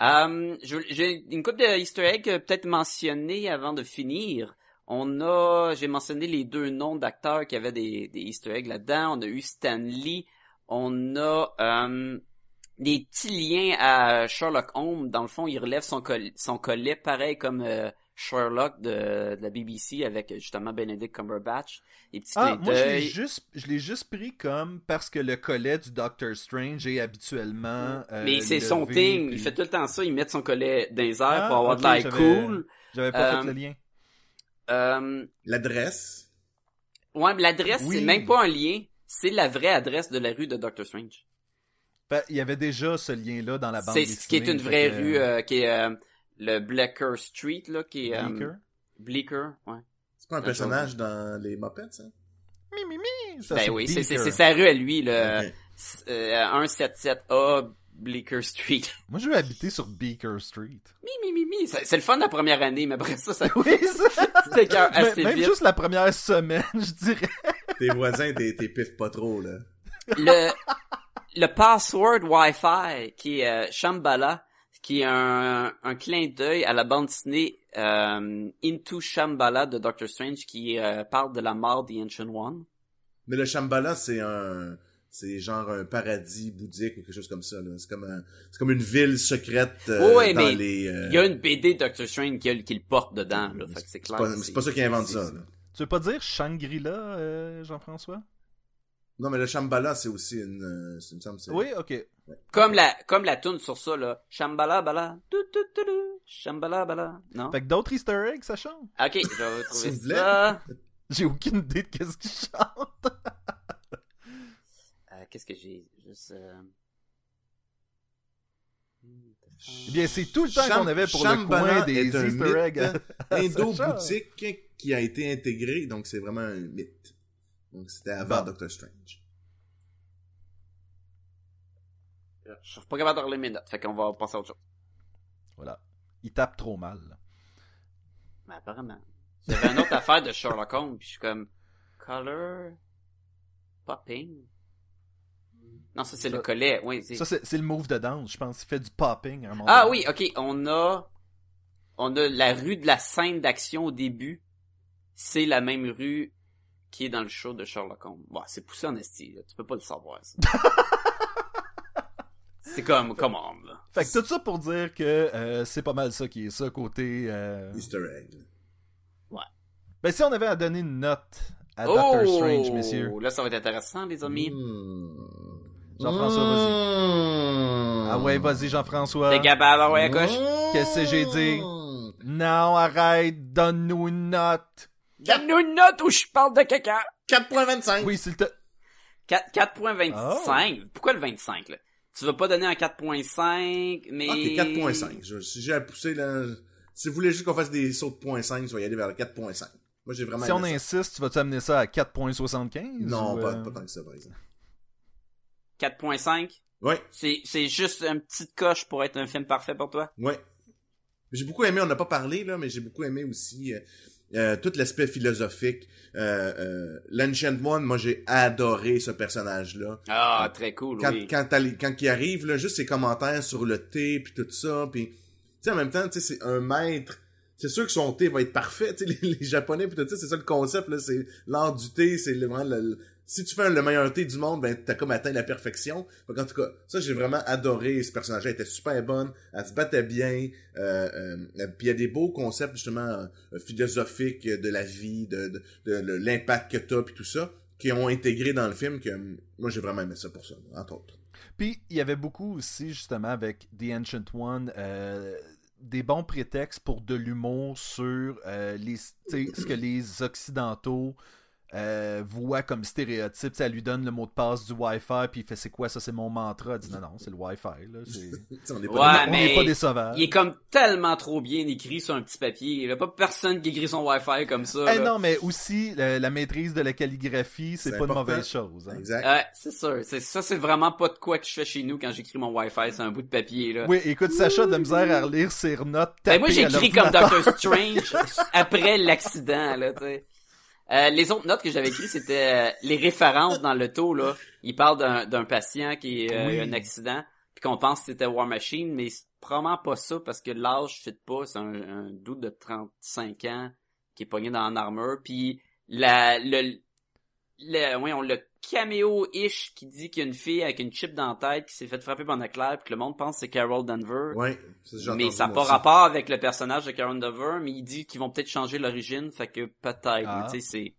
Euh, j'ai une couple de easter eggs euh, peut-être mentionner avant de finir. On a, j'ai mentionné les deux noms d'acteurs qui avaient des, des easter eggs là-dedans. On a eu Stan Lee. On a euh, des petits liens à Sherlock Holmes. Dans le fond, il relève son, col- son collet pareil comme euh, Sherlock de, de la BBC avec justement Benedict Cumberbatch. Des petits Ah, clins moi, je l'ai juste, je l'ai juste pris comme parce que le collet du Doctor Strange est habituellement. euh, Mais c'est son thing, puis- il fait tout le temps ça, il met son collet dans les airs Ah, pour avoir ok, de l'air cool. J'avais pas Euh, fait le lien. Euh, L'adresse? ouais, mais l'adresse, Oui. c'est même pas un lien, c'est la vraie adresse de la rue de Doctor Strange. Ben, il y avait déjà ce lien-là dans la bande C'est ce qui est dessinée, une vraie rue, euh, qui est euh, le Bleecker Street, là, qui est... euh, Bleecker? Bleecker, ouais. C'est pas un personnage dans les Muppets, ça? Mi, mi, mi. Ça, ben oui, c'est c'est- Beaker. c'est sa rue à lui, le Ok. euh, 177A Bleecker Street. Moi, je veux habiter sur Beaker Street. mi, mi, mi, mi. C'est le fun la première année, mais après ça, ça Oui, ça. c'était assez Même vite. juste la première semaine, je dirais. Tes voisins, t'es, t'es piffes pas trop, là. le le password Wi-Fi qui est euh, Shambhala, qui est un, un clin d'œil à la bande dessinée euh, Into Shambhala de Doctor Strange qui euh, parle de la mort des Ancient One. Mais le Shambhala, c'est un... C'est genre un paradis bouddhique ou quelque chose comme ça, là. C'est comme un... C'est comme une ville secrète euh, dans mais les... euh, Il y a une BD Doctor Strange qui, qui le porte dedans, là. Fait que c'est C'est clair. pas, c'est pas ça qui invente c'est- ça, là. Tu veux pas dire Shangri-La, euh, Jean-François? Non, mais le Shambhala, c'est aussi une... euh, que c'est... Oui, ok. Comme la, comme la tune sur ça, là. Shambhala bala. Tu, tu, tu, tu. Shambhala bala. Non? Fait que d'autres easter eggs, ça chante? Ok, je vais retrouver ça. J'ai aucune idée de qu'est-ce qu'ils chantent. Euh, Qu'est-ce que j'ai? Juste, euh... Eh bien, c'est tout le temps qu'on avait pour le coin des est un easter mythe eggs. à- à Indo-boutique qui a été intégré, donc c'est vraiment un mythe. Donc c'était avant Bon. Doctor Strange. Je suis pas capable de relire mes notes, fait qu'on va passer à autre chose. Voilà. Il tape trop mal. là. Mais apparemment. J'avais une autre affaire de Sherlock Holmes, puis je suis comme... Color... Popping? Non, ça c'est le collet, oui. c'est- Ça, c'est le move de danse, je pense. Il fait du popping à un moment Ah donné. oui, ok, on a... On a la rue de la scène d'action au début. C'est la même rue qui est dans le show de Sherlock Holmes. Bon, c'est poussé en esti, là. Tu peux pas le savoir, ça. c'est comme, come on, là. Fait que tout ça pour dire que euh, c'est pas mal ça qui est ça côté. euh, Easter egg. Ben si on avait à donner une note à Doctor Strange, messieurs. Là, ça va être intéressant, les amis. Hmm. Jean-François, vas-y. Hmm. Ah ouais, vas-y Jean-François. T'es capable, ah ouais, à gauche. Qu'est-ce que j'ai dit? Non, arrête, donne-nous une note. Donne-nous une note où je parle de caca. 4.25. Oui, s'il te... 4 4.25. Oh. Pourquoi le 25, là? Tu vas pas donner un 4.5, mais... Ok, 4.5. Je- Si j'ai à pousser, là, si vous voulez juste qu'on fasse des sauts de 0.5, je vais y aller vers le 4.5. Moi, j'ai vraiment Si on ça. insiste, tu vas-tu amener ça à 4.75? Non, ou, pas, euh, pas tant que ça, par exemple. 4.5? Oui, C'est, c'est juste une petite coche pour être un film parfait pour toi? oui. J'ai beaucoup aimé, on n'a pas parlé, là, mais j'ai beaucoup aimé aussi euh, euh, tout l'aspect philosophique. Euh, euh, L'Ancient One, moi, j'ai adoré ce personnage-là. Ah, très cool, quand, oui. quand, quand il arrive, là, juste ses commentaires sur le thé, puis tout ça, puis... Tu sais, en même temps, tu sais, c'est un maître... C'est sûr que son thé va être parfait, tu sais, les, les Japonais, puis tout ça, c'est ça le concept, là, c'est l'art du thé, c'est vraiment le- Si tu fais le meilleur thé du monde, ben, t'as comme atteint la perfection. En tout cas, ça, j'ai vraiment adoré ce personnage-là. Elle était super bonne, elle se battait bien, euh, euh, puis il y a des beaux concepts, justement, euh, philosophiques de la vie, de, l'impact que t'as, puis tout ça, qui ont intégré dans le film, que euh, moi, j'ai vraiment aimé ça pour ça, entre autres. Puis il y avait beaucoup aussi, justement, avec The Ancient One, des bons prétextes pour de l'humour sur ce que les Occidentaux euh, voient comme stéréotype. Ça lui donne le mot de passe du Wi-Fi, puis il fait c'est quoi ça, c'est mon mantra? Elle dit non, non, c'est le Wi-Fi. Là. on est pas Ouais, on mais- n'est pas des sauvages. Il est comme tellement trop bien écrit sur un petit papier. Il y a pas personne qui écrit son Wi-Fi comme ça. Eh non, mais aussi, la, la maîtrise de la calligraphie, c'est C'est pas une important. mauvaise chose. hein. Exact. Ouais, c'est sûr. C'est, ça, c'est vraiment pas de quoi que je fais chez nous quand j'écris mon Wi-Fi. C'est un bout de papier, là. Oui, écoute, Sacha de misère à relire ses notes. Ben, moi, j'écris comme. Doctor Strange après l'accident, là, tu sais. Euh, les autres notes que j'avais écrites, c'était euh, les références dans le taux, là. Il parle d'un, patient qui a Oui. un accident, puis qu'on pense que c'était War Machine, mais c'est probablement pas ça, parce que l'âge fit pas. C'est un, un doute de 35 ans qui est pogné dans l'armure, puis la, le, le, oui, on le caméo-ish qui dit qu'il y a une fille avec une chip dans la tête qui s'est fait frapper par un éclair, puis que le monde pense que c'est Carol Denver. Ouais, ça, j'ai Mais ça n'a pas aussi. rapport avec le personnage de Karen Dover, mais il dit qu'ils vont peut-être changer l'origine, fait que peut-être, Ah. tu sais, c'est...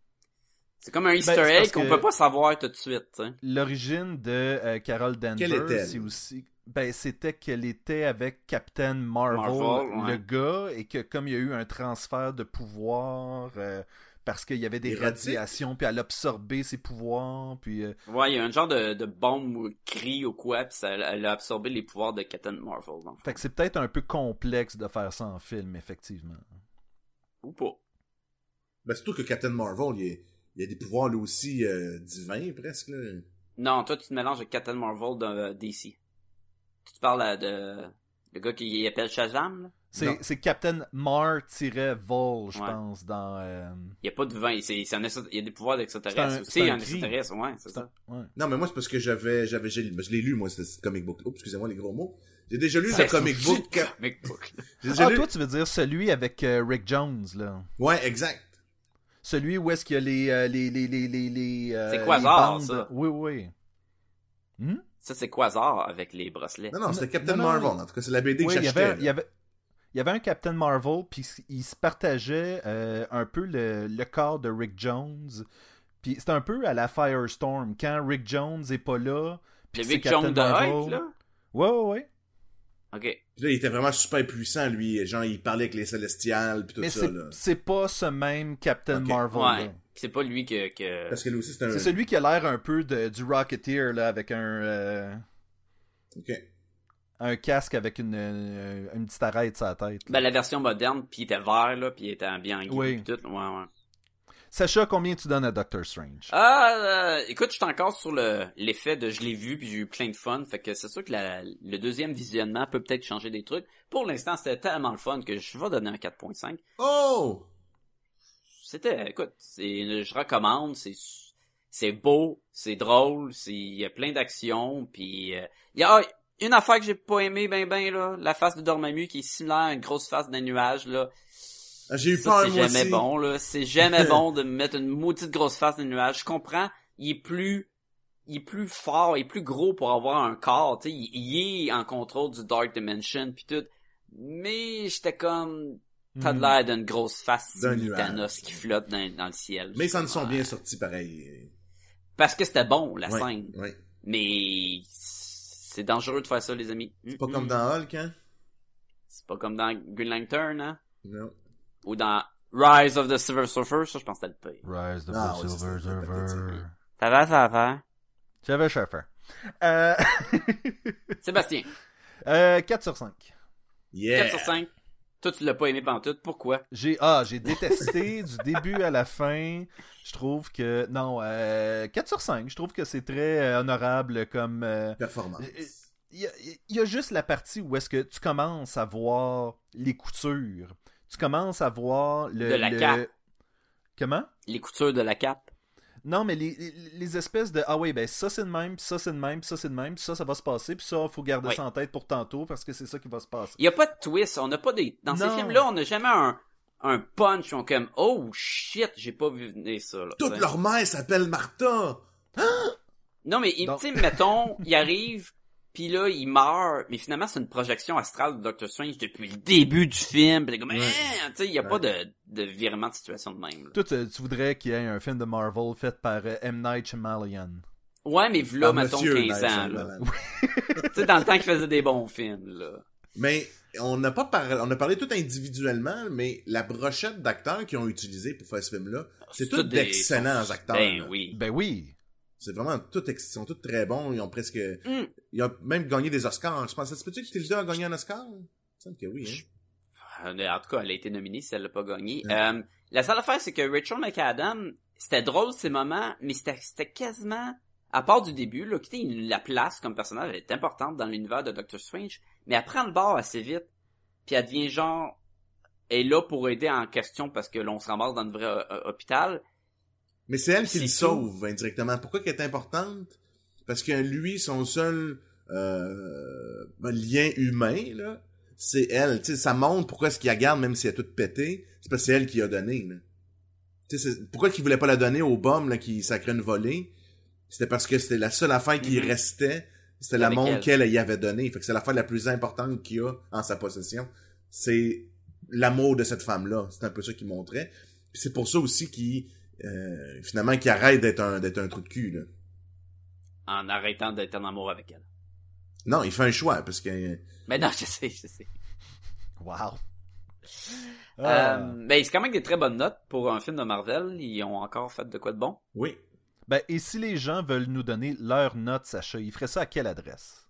C'est comme un Easter Ben, c'est parce egg qu'on que- peut pas savoir tout de suite, tu sais. L'origine de euh, Carol Danvers, c'est aussi. Ben, c'était qu'elle était avec Captain Marvel, Marvel, ouais. le gars, et que comme il y a eu un transfert de pouvoir, euh, parce qu'il y avait des radiations, puis elle absorbait ses pouvoirs, puis. euh, Ouais, il y a un genre de, de bombe ou cri ou quoi, pis ça, elle a absorbé les pouvoirs de Captain Marvel, donc. Fait que c'est peut-être un peu complexe de faire ça en film, effectivement. Ou pas. Ben, surtout que Captain Marvel, il, est- il a des pouvoirs, lui aussi, euh, divins, presque, là. Non, toi, tu te mélanges avec Captain Marvel de euh, DC. Tu te parles euh, de... Le gars qui appelle Shazam, là? C'est c'est Captain Mar-Vol, je Ouais. pense, dans. euh, Il y a pas de vin, c'est, c'est un extra- il y a des pouvoirs d'extraterrestres aussi, c'est un un extraterrestre, ouais, c'est ça. ouais. Non, mais moi, c'est parce que j'avais, j'avais, j'ai- je l'ai lu, moi, ce ce comic book. Oups, excusez-moi les gros mots. J'ai déjà lu le comic book. comic book. J'ai déjà Ah, lu- toi, tu veux dire celui avec euh, Rick Jones, là. Ouais, exact. Celui où est-ce qu'il y a les. euh, les, les, les, les, les, euh, C'est Quasar, les bandes- ça? Oui, oui. Hmm? Ça, c'est Quasar avec les bracelets? Non, non, c'était Captain non, non. Marvel. En tout cas, c'est la BD Oui, que j'achetais. il y avait, il y avait un Captain Marvel, puis il se partageait euh, un peu le, le corps de Rick Jones. Puis c'est un peu à la Firestorm. Quand Rick Jones est pas là, puis Big Captain John de Marvel. Hulk, là? Ouais, ouais, ouais. Ok. Puis là, il était vraiment super puissant, lui. Genre, il parlait avec les Célestials, puis tout Mais ça, c'est, pas ce même Captain. Marvel. Ouais. C'est pas lui que, que... Parce que lui aussi, c'est un... C'est celui qui a l'air un peu de, du Rocketeer, là, avec un, euh, Ok. Un casque avec une, une, une petite arête sur la tête. là. Ben, la version moderne, puis il était vert, là, puis il était bien gris, Oui. tout. Ouais, ouais. Sacha, combien tu donnes à Doctor Strange? Ah, euh, écoute, je suis encore sur le l'effet de je l'ai vu, puis j'ai eu plein de fun. Fait que c'est sûr que la- le deuxième visionnement peut peut-être changer des trucs. Pour l'instant, c'était tellement le fun que je vais donner un 4.5. Oh! C'était, écoute, c'est, je recommande, c'est, c'est beau, c'est drôle, c'est il y a plein d'actions, puis euh, y a une affaire que j'ai pas aimé ben ben là, la face de Dormammu qui est similaire à une grosse face d'un nuage là. Ah, J'ai eu Ça, peur, c'est moi jamais aussi. bon là, c'est jamais bon de mettre une maudite grosse face d'un nuage. Je comprends, il est plus il est plus fort, il est plus gros pour avoir un corps, tu sais, il, il est en contrôle du Dark Dimension puis tout. Mais j'étais comme t'as de Hmm. l'air d'une grosse face D'un de. Thanos qui flotte dans, dans le ciel. Mais ça ne sont bien sortis pareil. Parce que c'était bon, la Ouais, scène. ouais. Mais c'est dangereux de faire ça, les amis. Pas Mm-mm. comme dans Hulk, hein? C'est pas comme dans Green Lantern, hein? Non. Ou dans Rise of the Silver Surfer, ça, je pense que c'était le pire. Rise the Ah, ouais, Silver Surfer. Ça va, ça va. J'avais Surfer. Euh... Sébastien, euh, 4 sur 5. Yeah! 4 sur 5. Toi, tu l'as pas aimé pendant tout. Pourquoi? J'ai ah, j'ai détesté du début à la fin. Je trouve que non, euh, 4 sur 5. Je trouve que c'est très euh, honorable comme euh, Performance. Euh, il y, a, il y a juste la partie où est-ce que tu commences à voir les coutures. Tu commences à voir le De la le- cape. Comment? Les coutures de la cape. Non, mais les, les- les espèces de ah oui, ben ça c'est de même, ça c'est de même, ça c'est de même, ça ça va se passer, puis ça faut garder Oui. ça en tête pour tantôt parce que c'est ça qui va se passer. Il y a pas de twist. On n'a pas des, dans ces Non. films-là, on n'a jamais un, un punch. On est comme, oh shit, j'ai pas vu venir ça, là. Toute leur mère s'appelle Martha! Non, mais, il- Donc- tu sais, mettons, il arrive, puis là, il meurt, mais finalement, c'est une projection astrale de Doctor Strange depuis le début du film. Pis comme, Ouais. Eh, tu sais, il y a Ouais. pas de, de virement de situation de même. là. Toi, tu, tu voudrais qu'il y ait un film de Marvel fait par euh, M. Night Shyamalan. Ouais, mais là, mettons, Monsieur 15 Night ans, là. Tu sais, dans le temps qu'il faisait des bons films, là. Mais on n'a pas parlé, on a parlé tout individuellement, mais la brochette d'acteurs qu'ils ont utilisé pour faire ce film-là, c'est C'est tous des- d'excellents acteurs. Ben là. oui. Ben oui. C'est vraiment tout, ex- ils sont tous très bons. Ils ont presque, Mm. ils ont même gagné des Oscars. Je pense, ça se peut-tu que Tilda a gagné un Oscar? Il me semble que oui, hein. Euh, En tout cas, elle a été nominée si elle l'a pas gagné. Ouais. Euh, la seule affaire, c'est que Rachel McAdam, c'était drôle ces moments, mais c'était c'était quasiment, à part du début, là, qui la place comme personnage, elle est importante dans l'univers de Doctor Strange, mais elle prend le bord assez vite, puis elle devient genre, elle est là pour aider en question parce que l'on se ramasse dans le vrai euh, hôpital. Mais c'est elle qui le tout. sauve indirectement. Pourquoi qu'elle est importante? Parce que lui, son seul euh, ben, lien humain, là, c'est elle. Tu sais, ça montre pourquoi est-ce qu'il la garde même si elle est toute pétée. C'est parce que c'est elle qui a donné. Là. Tu sais, c'est- pourquoi qu'il voulait pas la donner au bum là, qui sacrait une volée? C'était parce que c'était la seule affaire qui Mhm. restait. C'était la montre elle. qu'elle y avait donnée. Fait que c'est l'affaire la plus importante qu'il a en sa possession. C'est l'amour de cette femme-là. C'est un peu ça qu'il montrait. C'est pour ça aussi qu'il euh, finalement qu'il arrête d'être un d'être un trou de cul là. En arrêtant d'être en amour avec elle. Non, il fait un choix parce que Mais non, je sais, je sais. Wow. Euh, Ah. ben, c'est quand même des très bonnes notes pour un film de Marvel. Ils ont encore fait de quoi de bon? oui. Ben, et si les gens veulent nous donner leurs notes, Sacha, ils feraient ça à quelle adresse?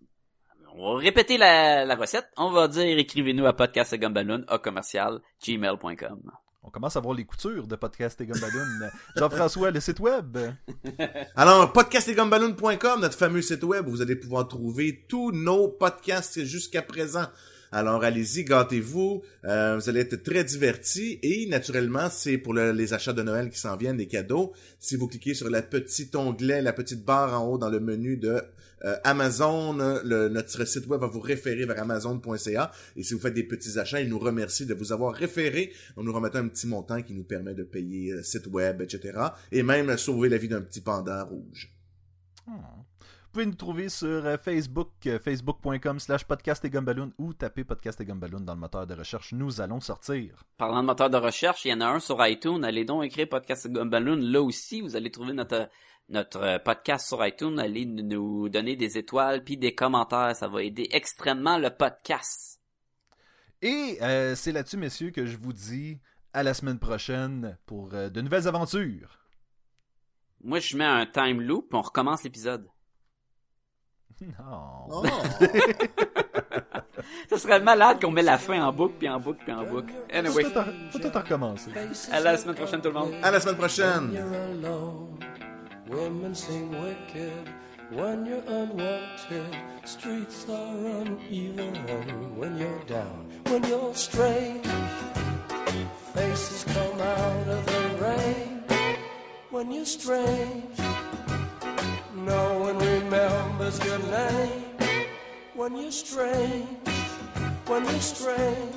On va répéter la, la recette. On va dire écrivez-nous à podcastgumballoon à commercial gmail.com. On commence à voir les coutures de Podcast et Gumballoon. Jean-François, le site web? Alors, podcastetgumballoon.com, notre fameux site web où vous allez pouvoir trouver tous nos podcasts jusqu'à présent. Alors, allez-y, gâtez-vous. Euh, vous allez être très divertis. Et, naturellement, c'est pour le- les achats de Noël qui s'en viennent, des cadeaux. Si vous cliquez sur le petit onglet, la petite barre en haut dans le menu de euh, Amazon, notre site web va vous référer vers amazon.ca. Et si vous faites des petits achats, il nous remercie de vous avoir référé. On nous remet un petit montant qui nous permet de payer le site web, etc. Et même sauver la vie d'un petit panda rouge. Hmm. Vous pouvez nous trouver sur euh, Facebook, euh, facebook.com slash podcast et gumballoon ou taper podcast et gumballoon dans le moteur de recherche. Nous allons sortir. Parlant de moteur de recherche, il y en a un sur iTunes. Allez donc écrire Podcast Gumballoon. Là aussi, vous allez trouver notre, notre euh, podcast sur iTunes. Allez nous donner des étoiles puis des commentaires. Ça va aider extrêmement le podcast. Et euh, c'est là-dessus, messieurs, que je vous dis à la semaine prochaine pour euh, de nouvelles aventures. Moi, je mets un time loop on recommence l'épisode. Non. Oh. Ça serait malade qu'on met la fin en boucle puis en boucle puis en boucle. Anyway, Faut tout, faut tout recommencer. à la semaine prochaine tout le monde. À la semaine prochaine. When you're alone, women seem wicked. When you're unwanted, streets are uneven. When you're down, when you're strange, faces come out of the rain. When you're strange, no one remembers your name. When you're strange, when you're strange,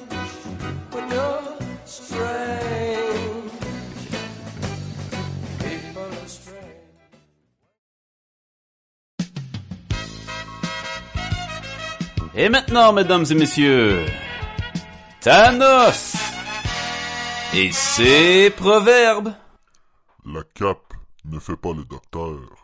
when you're strange. People are strange. Et maintenant, mesdames et messieurs, Thanos et ses proverbes. La cape ne fait pas le docteur.